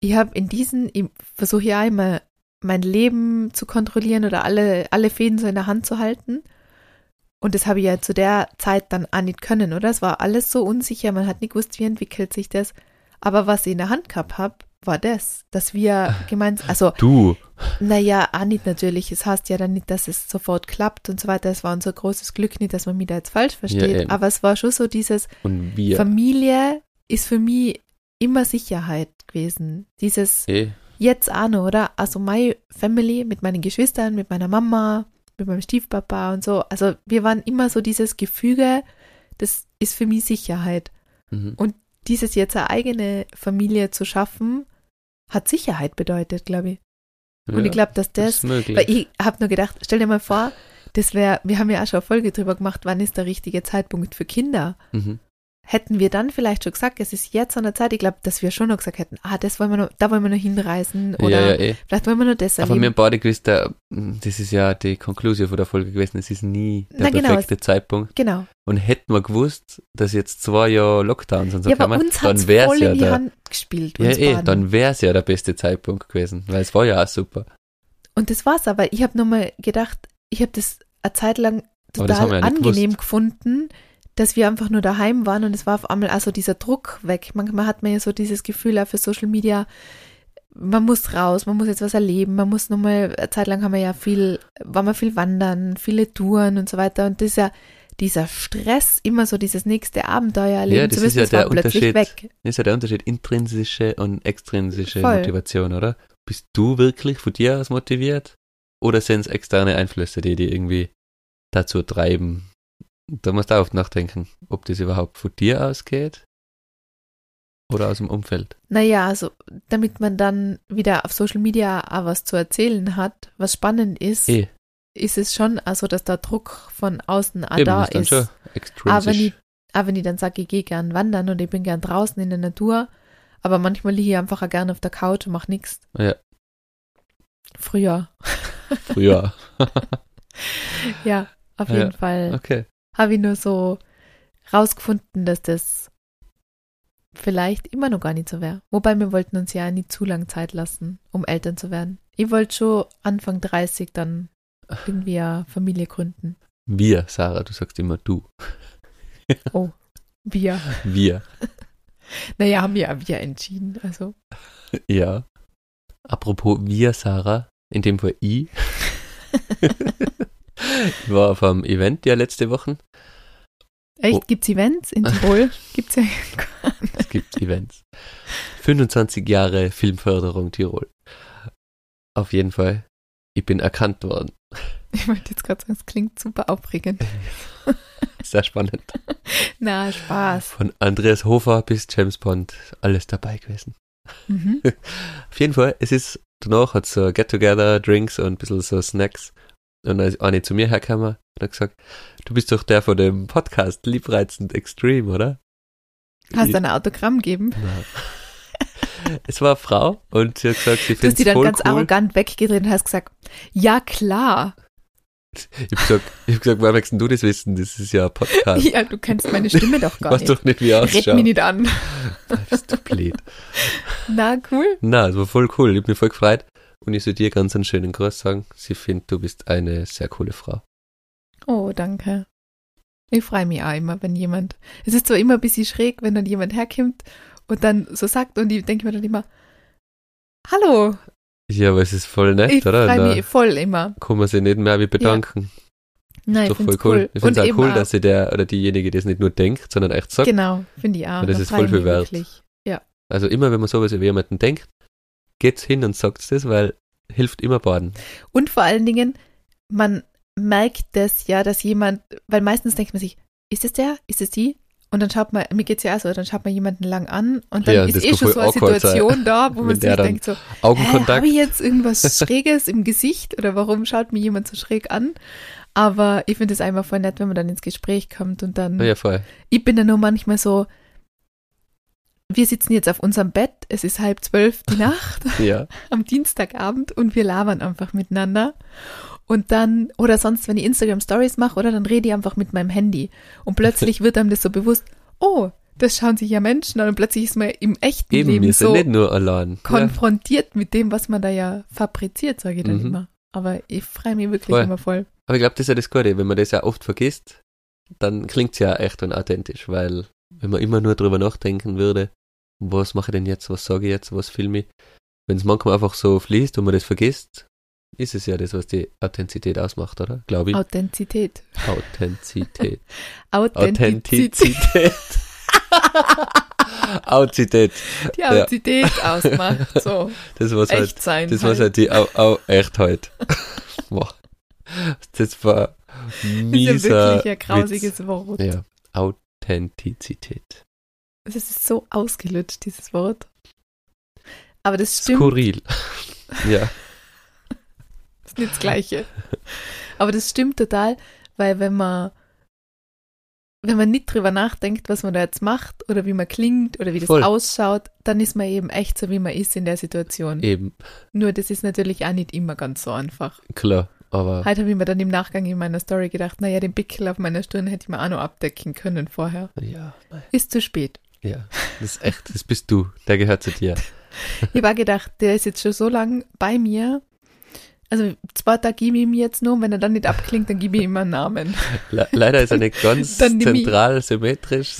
ich habe in diesen, ich versuche ja immer mein Leben zu kontrollieren oder alle, alle Fäden so in der Hand zu halten. Und das habe ich ja zu der Zeit dann auch nicht können, oder? Es war alles so unsicher, man hat nicht gewusst, wie entwickelt sich das. Aber was ich in der Hand gehabt habe, war das, dass wir gemeinsam, [laughs] also Du. naja, auch nicht natürlich. Es heißt ja dann nicht, dass es sofort klappt und so weiter. Es war unser großes Glück nicht, dass man mich da jetzt falsch versteht. eben. aber es war schon so dieses, Und. Familie ist für mich immer Sicherheit gewesen. Dieses eh, jetzt auch noch, oder? Also my Family mit meinen Geschwistern, mit meiner Mama, mit meinem Stiefpapa und so. Also wir waren immer so dieses Gefüge, das ist für mich Sicherheit. mhm. Dieses jetzt eine eigene Familie zu schaffen, hat Sicherheit bedeutet, glaube ich. Und Ja, ich glaube, dass das weil ich habe nur gedacht, stell dir mal vor, das wäre, wir haben ja auch schon eine Folge drüber gemacht, wann ist der richtige Zeitpunkt für Kinder. mhm. Hätten wir dann vielleicht schon gesagt, es ist jetzt an der Zeit, ich glaube, dass wir schon noch gesagt hätten, ah, das wollen wir noch, da wollen wir noch hinreisen oder ja, ja, eh. vielleicht wollen wir noch das Aber wir erleben. haben beide gewusst, das ist ja die Konklusion von der Folge gewesen, es ist nie der Na, genau, perfekte Zeitpunkt. genau. Und hätten wir gewusst, dass jetzt zwei Jahre Lockdown sind, so ja, kann man, dann wäre es ja der, Hand gespielt. ja, eh, dann wäre es ja der beste Zeitpunkt gewesen, weil es war ja auch super. Und das war's aber. Ich habe nochmal gedacht, ich habe das eine Zeit lang total ja angenehm gewusst. gefunden, dass wir einfach nur daheim waren und es war auf einmal also dieser Druck weg. Manchmal hat man ja so dieses Gefühl auch für Social Media, man muss raus, man muss jetzt was erleben, man muss nochmal, eine Zeit lang haben wir ja viel, waren wir viel wandern, viele Touren und so weiter und dieser, dieser Stress, immer so dieses nächste Abenteuer erleben Ja, das zu ist wissen, ja das war der Unterschied. weg. Das ist ja der Unterschied, intrinsische und extrinsische Voll. Motivation, oder? Bist du wirklich von dir aus motiviert? Oder sind es externe Einflüsse, die die irgendwie dazu treiben? Da musst du auch oft nachdenken, ob das überhaupt von dir ausgeht oder aus dem Umfeld. Naja, also damit man dann wieder auf Social Media auch was zu erzählen hat, was spannend ist, Eh, ist es schon also, dass der Druck von außen auch eben, da ist schon Aber wenn ich, auch wenn ich dann sage, ich gehe gern wandern und ich bin gern draußen in der Natur, aber manchmal liege ich einfach auch gern auf der Couch und mache nichts. Ja. Früher. Früher. [laughs] Ja, auf Ja. jeden Fall Okay. Habe ich nur so rausgefunden, dass das vielleicht immer noch gar nicht so wäre. Wobei wir wollten uns ja nicht zu lang Zeit lassen, um Eltern zu werden. Ich wollte schon Anfang 30 dann irgendwie eine Familie gründen. Wir, Sarah, du sagst immer du. Wir. Wir. [laughs] Naja, haben wir ja wir entschieden. Also, Ja. Apropos wir, Sarah, in dem Fall ich. [laughs] ich [laughs] war auf einem Event ja letzte Woche. echt, Oh. gibt's Events in Tirol? [laughs] Gibt's ja. Es gibt Events. 25 Jahre Filmförderung Tirol. Auf jeden Fall. Ich bin erkannt worden. [laughs] Ich wollte jetzt gerade sagen, es klingt super aufregend. Sehr spannend. Na, Spaß. Von Andreas Hofer bis James Bond. Alles dabei gewesen. Mhm. Auf jeden Fall, es ist, danach hat so Get-Together, Drinks und ein bisschen so Snacks. Und dann ist eine zu mir hergekommen und hat gesagt, du bist doch der von dem Podcast Liebreizend Extreme, oder? Hast Ich- du ein Autogramm gegeben? [laughs] Nein. es war eine Frau und sie hat gesagt, sie Du hast findet die es dann ganz cool. arrogant weggedreht und hast gesagt, ja klar. Ich hab gesagt, ich hab gesagt, woher möchtest du das wissen? Das ist ja ein Podcast. [laughs] Ja, du kennst meine Stimme doch Ich gar [laughs] nicht. doch nicht, wie er Red mich nicht an. Bist du blöd. Na, cool. Na, es war voll cool. Ich hab mich voll gefreut. Und ich soll dir ganz einen schönen Gruß sagen. Sie findet, du bist eine sehr coole Frau. Oh, danke. Ich freue mich auch immer, wenn jemand. Es ist zwar immer ein bisschen schräg, wenn dann jemand herkommt und dann so sagt und ich denke mir dann immer, Hallo, Ja, aber es ist voll nett, ich oder? freue Da mich voll immer. kann man sich nicht mehr wie bedanken. Nein, ich doch voll finde cool. cool. Ich finde es auch cool, dass sie der oder diejenige das nicht nur denkt, sondern echt sagt. Genau, finde ich auch. Und das Da ist voll ich viel wert. wirklich. Also immer, wenn man sowas über jemanden denkt, geht's hin und sagt's das, weil hilft immer baden. Und vor allen Dingen, man merkt das ja, dass jemand, weil meistens denkt man sich, ist es der? Ist es die? Und dann schaut man, mir geht's ja auch so, dann schaut man jemanden lang an und dann Ja, ist eh schon so eine awkward sein. Situation da, wo man sich denkt so, habe ich jetzt irgendwas Schräges im Gesicht oder warum schaut mir jemand so schräg an? Aber ich finde es einfach voll nett, wenn man dann ins Gespräch kommt und dann. Ja, voll. Ich bin dann nur manchmal so, wir sitzen jetzt auf unserem Bett, es ist halb zwölf die [laughs] Nacht Ja. am Dienstagabend und wir labern einfach miteinander. Und dann, oder sonst, wenn ich Instagram Stories mache, oder dann rede ich einfach mit meinem Handy. Und plötzlich [laughs] wird einem das so bewusst, oh, das schauen sich ja Menschen an und plötzlich ist man im echten Eben, Leben wir sind so nicht nur allein. Ja. konfrontiert mit dem, was man da ja fabriziert, sage ich dann Mhm. immer. Aber ich freue mich wirklich Voll. immer voll. Aber ich glaube, das ist ja das Gute. Wenn man das ja oft vergisst, dann klingt's ja echt und authentisch, weil wenn man immer nur drüber nachdenken würde, was mache ich denn jetzt, was sage ich jetzt, was filme ich, wenn es manchmal einfach so fließt und man das vergisst, ist es ja das, was die Authentizität ausmacht, oder? Glaube ich. Authentizität. Authentizität. [laughs] Authentizität. Authentizität. Authentizität. Die Ja. Authentizität ausmacht. So, [laughs] Das war's halt. sein. Das war halt. halt die Au, Au, Echtheit. [laughs] Boah. Das war Das ist mieser ja wirklich ein Witz. grausiges Wort. Ja, Authentizität. Es ist so ausgelutscht, dieses Wort. Aber das stimmt, Skurril. [laughs] ja, ist nicht das Gleiche. Aber das stimmt total, weil wenn man, wenn man nicht drüber nachdenkt, was man da jetzt macht oder wie man klingt oder wie das Voll. ausschaut, dann ist man eben echt so, wie man ist in der Situation. eben, Nur das ist natürlich auch nicht immer ganz so einfach. klar. Aber Heute habe ich mir dann im Nachgang in meiner Story gedacht, naja, den Pickel auf meiner Stirn hätte ich mir auch noch abdecken können vorher. ja, Ist zu spät. ja, das ist echt, das bist du. Der gehört zu dir. [laughs] Ich war gedacht, der ist jetzt schon so lang bei mir. Also zwei Tage gebe ich ihm jetzt nur, und wenn er dann nicht abklingt, dann gebe ich ihm einen Namen. Le leider ist er nicht ganz [laughs] nimm ich- zentral symmetrisch.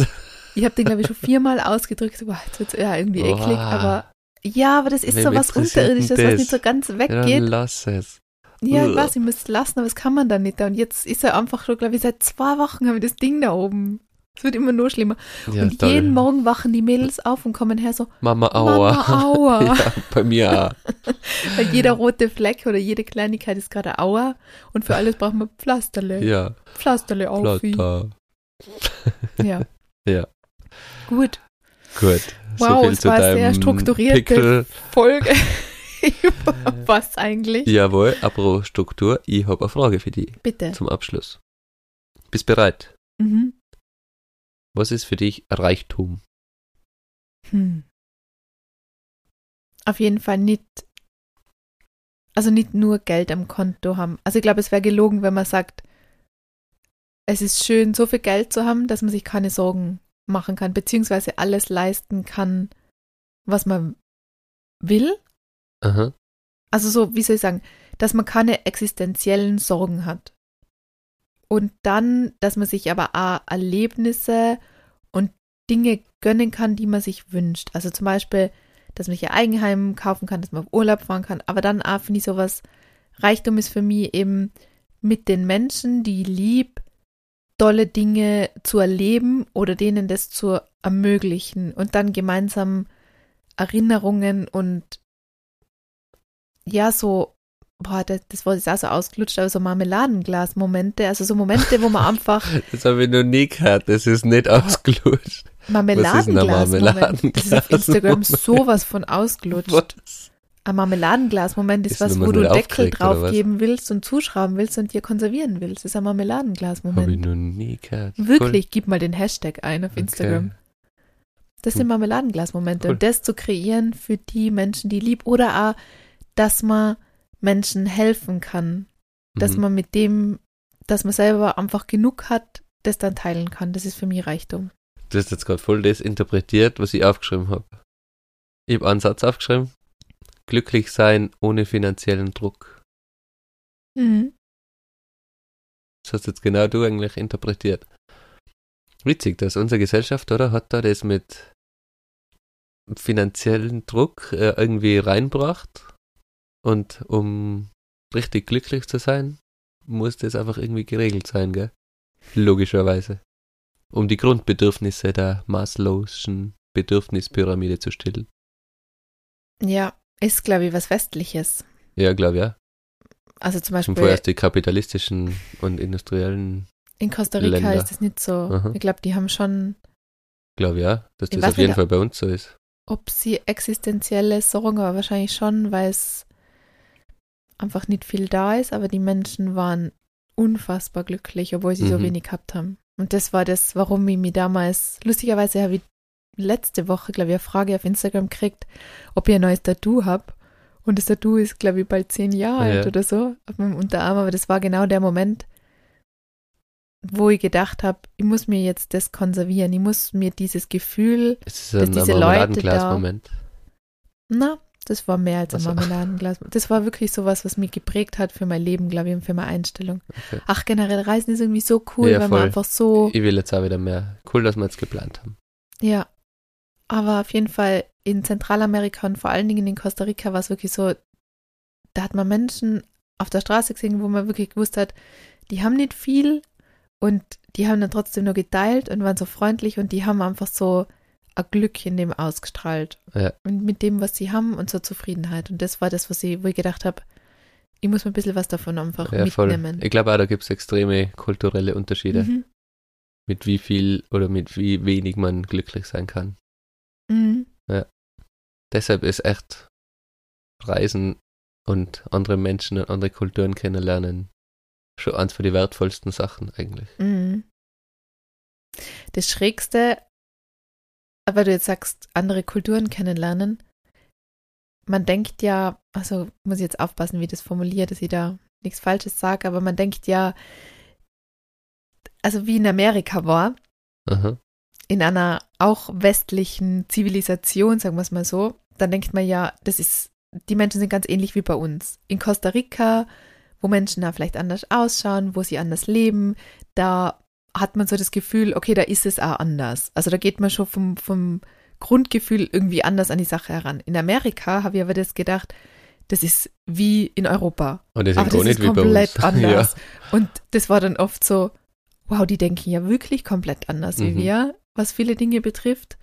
Ich habe den, glaube ich, schon viermal ausgedrückt. Boah, jetzt wird's ja irgendwie eklig, aber ja, aber das ist Wem so was Unterirdisches, was das? nicht so ganz Ja, dann weggeht. lass es. Ja, ich weiß, ich müsste es lassen, aber das kann man dann nicht. Und jetzt ist er einfach schon, glaube ich, seit zwei Wochen habe ich das Ding da oben. Es wird immer nur schlimmer. Ja, und toll. jeden Morgen wachen die Mädels auf und kommen her so, Mama Aua. Mama, aua. [laughs] ja, bei mir auch. [laughs] Weil jeder rote Fleck oder jede Kleinigkeit ist gerade Aua. Und für alles braucht man Pflasterle. Ja, Pflasterle auf. [laughs] Ja. Ja. Gut. Gut. Wow, so viel es zu war deinem sehr strukturierte Pickel. Folge. [laughs] Was eigentlich? Jawohl, apropos Struktur, ich habe eine Frage für dich Bitte. zum Abschluss. Bist bereit? Mhm. Was ist für dich Reichtum? Hm. Auf jeden Fall nicht, also nicht nur Geld am Konto haben. Also ich glaube, es wäre gelogen, wenn man sagt, es ist schön, so viel Geld zu haben, dass man sich keine Sorgen machen kann, beziehungsweise alles leisten kann, was man will. Aha. Also so, wie soll ich sagen, dass man keine existenziellen Sorgen hat. Und dann, dass man sich aber auch Erlebnisse und Dinge gönnen kann, die man sich wünscht. Also zum Beispiel, dass man sich ein Eigenheim kaufen kann, dass man auf Urlaub fahren kann. Aber dann auch finde ich sowas, Reichtum ist für mich eben mit den Menschen, die lieb, tolle Dinge zu erleben oder denen das zu ermöglichen und dann gemeinsam Erinnerungen und ja, so, boah, das, das war jetzt auch so ausgelutscht, aber so Marmeladenglas-Momente, also so Momente, wo man [laughs] einfach. Das habe ich noch nie gehört, das ist nicht ausgelutscht. Marmeladenglas. Marmeladenglas? Das ist auf Instagram sowas von ausgelutscht. Was? Ein Marmeladenglas-Moment ist, Ist was, wo du Deckel draufgeben willst und zuschrauben willst und dir konservieren willst. Das ist ein Habe ich Marmeladenglas-Moment. noch nie gehört. Wirklich, gib mal den Hashtag ein auf Instagram. Das sind. Marmeladenglas-Momente. Cool. Und das zu kreieren für die Menschen, die lieb, oder auch, dass man Menschen helfen kann. Dass Mhm. man mit dem, dass man selber einfach genug hat, das dann teilen kann. Das ist für mich Reichtum. Du hast jetzt gerade voll das interpretiert, was ich aufgeschrieben habe. Ich habe einen Satz aufgeschrieben. Glücklich sein ohne finanziellen Druck. Mhm. Das hast jetzt genau du eigentlich interpretiert. Witzig, dass unsere Gesellschaft, oder, hat da das mit finanziellen Druck äh, irgendwie reinbracht. Und um richtig glücklich zu sein, muss das einfach irgendwie geregelt sein, gell? Logischerweise. Um die Grundbedürfnisse der Maslow'schen Bedürfnispyramide zu stillen. Ja, ist, glaube ich, was Westliches. Ja, glaube ja. Also zum Beispiel vorher erst die kapitalistischen und industriellen, in Costa Rica Länder. ist es nicht so. Aha. Ich glaube, die haben schon, glaube ja, dass Ich das auf jeden nicht, Fall bei uns so ist. ob sie existenzielle Sorgen, aber wahrscheinlich schon, weil es einfach nicht viel da ist, aber die Menschen waren unfassbar glücklich, obwohl sie so Mhm. wenig gehabt haben. Und das war das, warum ich mich damals, lustigerweise habe ich letzte Woche, glaube ich, eine Frage auf Instagram gekriegt, ob ich ein neues Tattoo habe. Und das Tattoo ist, glaube ich, bald zehn Jahre Ja. alt oder so auf meinem Unterarm. Aber das war genau der Moment, wo ich gedacht habe, ich muss mir jetzt das konservieren. Ich muss mir dieses Gefühl, Es ist Dass ein diese Leute Marmeladenglas-Moment. na, das war mehr als ein Ach so. Marmeladenglas. Das war wirklich sowas, was mich geprägt hat für mein Leben, glaube ich, und für meine Einstellung. Okay. Ach, generell Reisen ist irgendwie so cool, Ja, weil voll. man einfach so, Ich will jetzt auch wieder mehr. Cool, dass wir jetzt geplant haben. ja. Aber auf jeden Fall in Zentralamerika und vor allen Dingen in Costa Rica war es wirklich so, da hat man Menschen auf der Straße gesehen, wo man wirklich gewusst hat, die haben nicht viel und die haben dann trotzdem nur geteilt und waren so freundlich und die haben einfach so ein Glück in dem ausgestrahlt. Ja. Und mit dem, was sie haben und so Zufriedenheit. Und das war das, was ich, wo ich gedacht habe, ich muss mir ein bisschen was davon einfach Ja, voll. mitnehmen. Ich glaube auch, da gibt es extreme kulturelle Unterschiede, Mhm. mit wie viel oder mit wie wenig man glücklich sein kann. Mhm. Deshalb ist echt Reisen und andere Menschen und andere Kulturen kennenlernen schon eins von den wertvollsten Sachen eigentlich. Mhm. Das Schrägste, aber du jetzt sagst, andere Kulturen kennenlernen, man denkt ja, also muss ich jetzt aufpassen, wie ich das formuliere, dass ich da nichts Falsches sage, aber man denkt ja, also wie in Amerika war, Aha. in einer auch westlichen Zivilisation, sagen wir es mal so, dann denkt man ja, das ist, die Menschen sind ganz ähnlich wie bei uns. In Costa Rica, wo Menschen da vielleicht anders ausschauen, wo sie anders leben, da hat man so das Gefühl, okay, da ist es auch anders. Also da geht man schon vom, vom Grundgefühl irgendwie anders an die Sache heran. In Amerika habe ich aber das gedacht, das ist wie in Europa. Und das Aber ist das ist wie bei komplett [laughs] uns. anders. Und das war dann oft so, wow, die denken ja wirklich komplett anders wie Mhm. wir, was viele Dinge betrifft.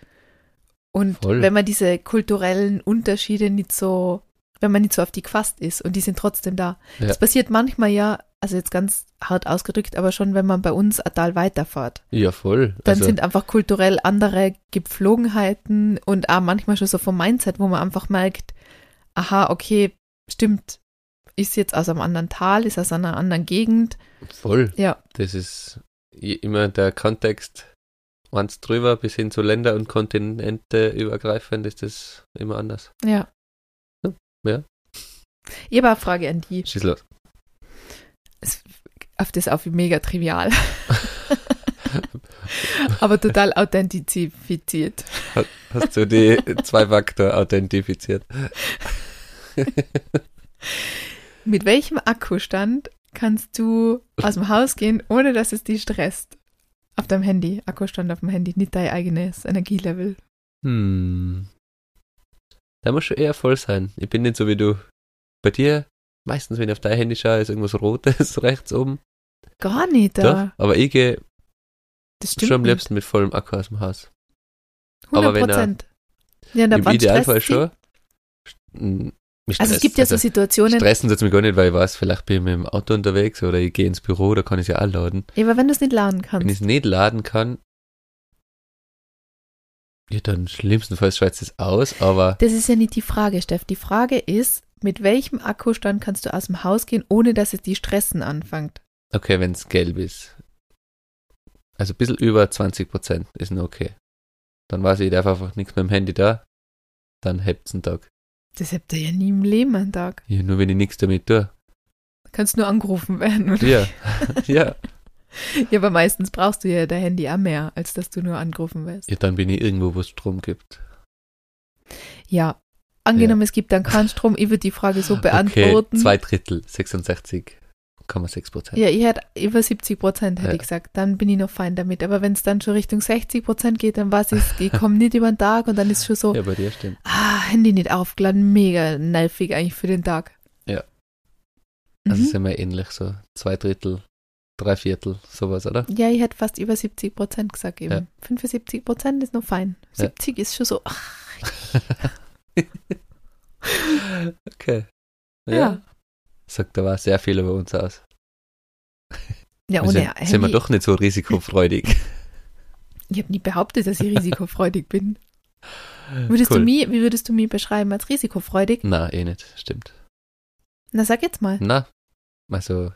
Und Voll. wenn man diese kulturellen Unterschiede nicht so, wenn man nicht so auf die gefasst ist und die sind trotzdem da. Ja. Das passiert manchmal ja, also jetzt ganz hart ausgedrückt, aber schon, wenn man bei uns ein Tal weiterfährt. Ja, voll. Dann also, sind einfach kulturell andere Gepflogenheiten und auch manchmal schon so vom Mindset, wo man einfach merkt, aha, okay, stimmt, ist jetzt aus einem anderen Tal, ist aus einer anderen Gegend. voll. Ja. Das ist immer der Kontext eins drüber bis hin zu Länder und Kontinente übergreifend ist das immer anders. Ja. Ja. Ich habe eine Frage an die. Schieß los. Es, auf das auf wie mega trivial. [laughs] Aber total authentifiziert. Hast du die Zwei-Faktor authentifiziert? [laughs] Mit welchem Akkustand kannst du aus dem Haus gehen, ohne dass es dich stresst? Auf deinem Handy, Akkustand auf dem Handy, nicht dein eigenes Energielevel. Hm. Da muss schon eher voll sein. Ich bin nicht so wie du. Bei dir, meistens, wenn ich auf dein Handy schaue, ist irgendwas Rotes [laughs] rechts oben. Gar nicht, Doch, da. aber ich gehe Das stimmt schon am liebsten mit vollem Akku aus dem Haus. 100 aber wenn er-. Ja, da Im Idealfall schon. Hm, mich Also es gibt ja so Situationen, Stressen tut's mich gar nicht, weil ich weiß, vielleicht bin ich mit dem Auto unterwegs oder ich gehe ins Büro, da kann ich es ja auch laden. ja, aber wenn du es nicht laden Wenn ich kannst. es nicht laden kann, ja, dann schlimmstenfalls schaltet es aus, aber Das ist ja nicht die Frage, Steff. Die Frage ist, mit welchem Akkustand kannst du aus dem Haus gehen, ohne dass es die Stressen anfängt? okay, wenn es gelb ist. Also ein bisschen über 20% ist noch okay. Dann weiß ich, ich darf einfach nichts mit dem Handy da, dann hebt's einen Tag. Das habt ihr ja nie im Leben einen Tag. Ja, nur wenn ich nichts damit tue. Kannst nur angerufen werden. Oder? Ja, [laughs] ja. Ja, aber meistens brauchst du ja dein Handy auch mehr, als dass du nur angerufen wirst. Ja, dann bin ich irgendwo, wo es Strom gibt. Ja. Angenommen, es gibt dann keinen Strom, ich würde die Frage so beantworten. Okay, zwei Drittel, 66,6 Prozent. ja, ich hätte über 70 Prozent, hätte Ja. ich gesagt. Dann bin ich noch fein damit. Aber wenn es dann schon Richtung 60 Prozent geht, dann weiß ich, ich komme nicht über den Tag und dann ist schon so, Ja, bei dir stimmt. ah, Handy nicht aufgeladen, mega nervig eigentlich für den Tag. Ja. Also Mhm. sind wir ähnlich so. Zwei Drittel, drei Viertel, sowas, oder? Ja, ich hätte fast über 70 Prozent gesagt eben. Ja. 75 Prozent ist noch fein. Ja. 70 ist schon so, ach, [laughs] Okay. ja. Sagt aber sehr viel über uns aus. Ja, wir ohne sind, sind wir doch nicht so risikofreudig. Ich habe nie behauptet, dass ich risikofreudig bin. Würdest Cool. du mich, wie würdest du mich beschreiben als risikofreudig? Na, eh nicht, stimmt. Na, sag jetzt mal. Na, also,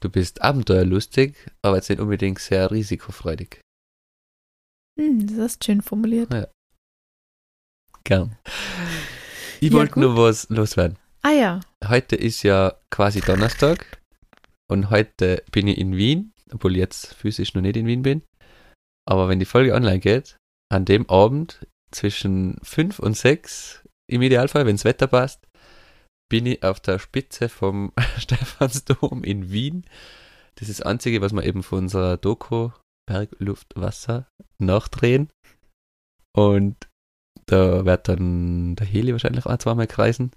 du bist abenteuerlustig, aber jetzt nicht unbedingt sehr risikofreudig. Hm, das hast schön formuliert. Gern. [laughs] Ich Ja, wollte nur was loswerden. Ah ja, Heute ist ja quasi Donnerstag und heute bin ich in Wien, obwohl ich jetzt physisch noch nicht in Wien bin. Aber wenn die Folge online geht, an dem Abend zwischen 5 und 6, im Idealfall, wenn das Wetter passt, bin ich auf der Spitze vom [laughs] Stephansdom in Wien. Das ist das Einzige, was wir eben von unserer Doku Berg, Luft, Wasser nachdrehen. Und da wird dann der Heli wahrscheinlich auch zweimal kreisen.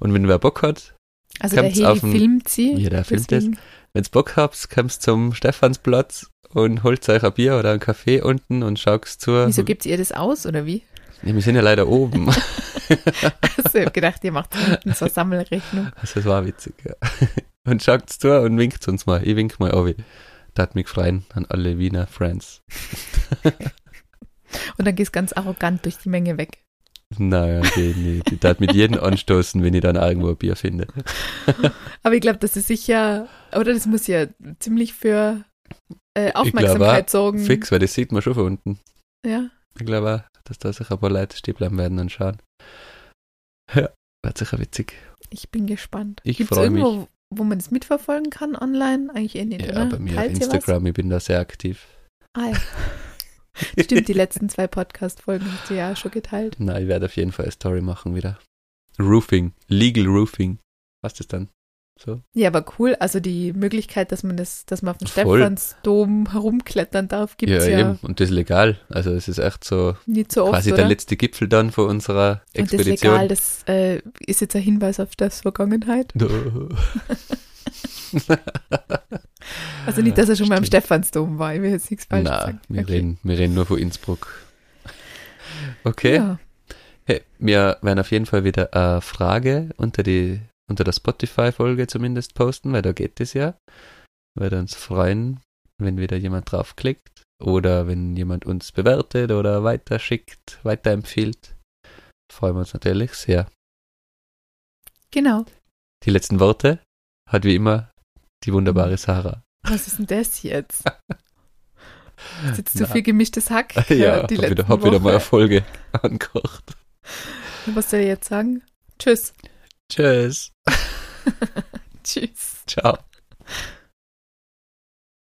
Und wenn wer Bock hat, also der Heli den- filmt sie. Ja, der filmt deswegen- wenn's Bock habt, kommt's zum Stephansplatz und holt euch ein Bier oder einen Kaffee unten und schaut's zu. Wieso gibt ihr das aus, oder wie? Ja, wir sind ja leider oben. [laughs] Also, ich hab gedacht, ihr macht so eine Sammelrechnung. Also das war witzig, ja. [laughs] Und schaut's zu und winkt uns mal. Ich wink mal Obi. Das hat mich freuen an alle Wiener Friends. [laughs] Und dann gehst ganz arrogant durch die Menge weg. Naja, die nicht. Ich darf mit jedem anstoßen, wenn ich dann irgendwo ein Bier finde. [laughs] Aber ich glaube, das ist sicher, oder das muss ja ziemlich für äh, Aufmerksamkeit sorgen. Fix, weil das sieht man schon von unten. Ja. Ich glaube auch, dass da sicher ein paar Leute stehen bleiben werden und schauen. Ja, wird sicher witzig. Ich bin gespannt. Ich Gibt's freu irgendwo, wo man das mitverfolgen kann online? Eigentlich eh nicht, Ja, oder? bei mir auf Teilt was? Instagram, ich bin da sehr aktiv. Ah, ja. [laughs] [laughs] Stimmt, die letzten zwei Podcast-Folgen hast du ja auch schon geteilt. Na, ich werde auf jeden Fall eine Story machen wieder. Roofing, Legal Roofing. Was ist das dann? So? Ja, aber cool. Also die Möglichkeit, dass man das, dass man auf dem. Stephansdom herumklettern darf, gibt es ja, eben. Und das ist legal. Also es ist echt so nicht so oft, quasi oder? der letzte Gipfel dann von unserer Und das Expedition. legal, das äh, ist jetzt ein Hinweis auf das Vergangenheit. [laughs] [laughs] Also nicht, dass er schon mal am. Stephansdom war. Ich will jetzt nichts falsch sagen. wir, Okay. reden, wir reden nur von Innsbruck. [laughs] Okay. Ja. Hey, wir werden auf jeden Fall wieder eine Frage unter die unter der Spotify-Folge zumindest posten, weil da geht es ja. Würde uns freuen, wenn wieder jemand draufklickt oder wenn jemand uns bewertet oder weiterschickt, weiterempfiehlt. Freuen wir uns natürlich sehr. Genau. Die letzten Worte hat wie immer die wunderbare Sarah. Was ist denn das jetzt? [laughs] Ist jetzt zu viel gemischtes Hack? [laughs] Ja, die hab, wieder, hab wieder mal eine Folge [laughs] angekocht. Was soll ich jetzt sagen? Tschüss. Tschüss. Tschüss. Ciao.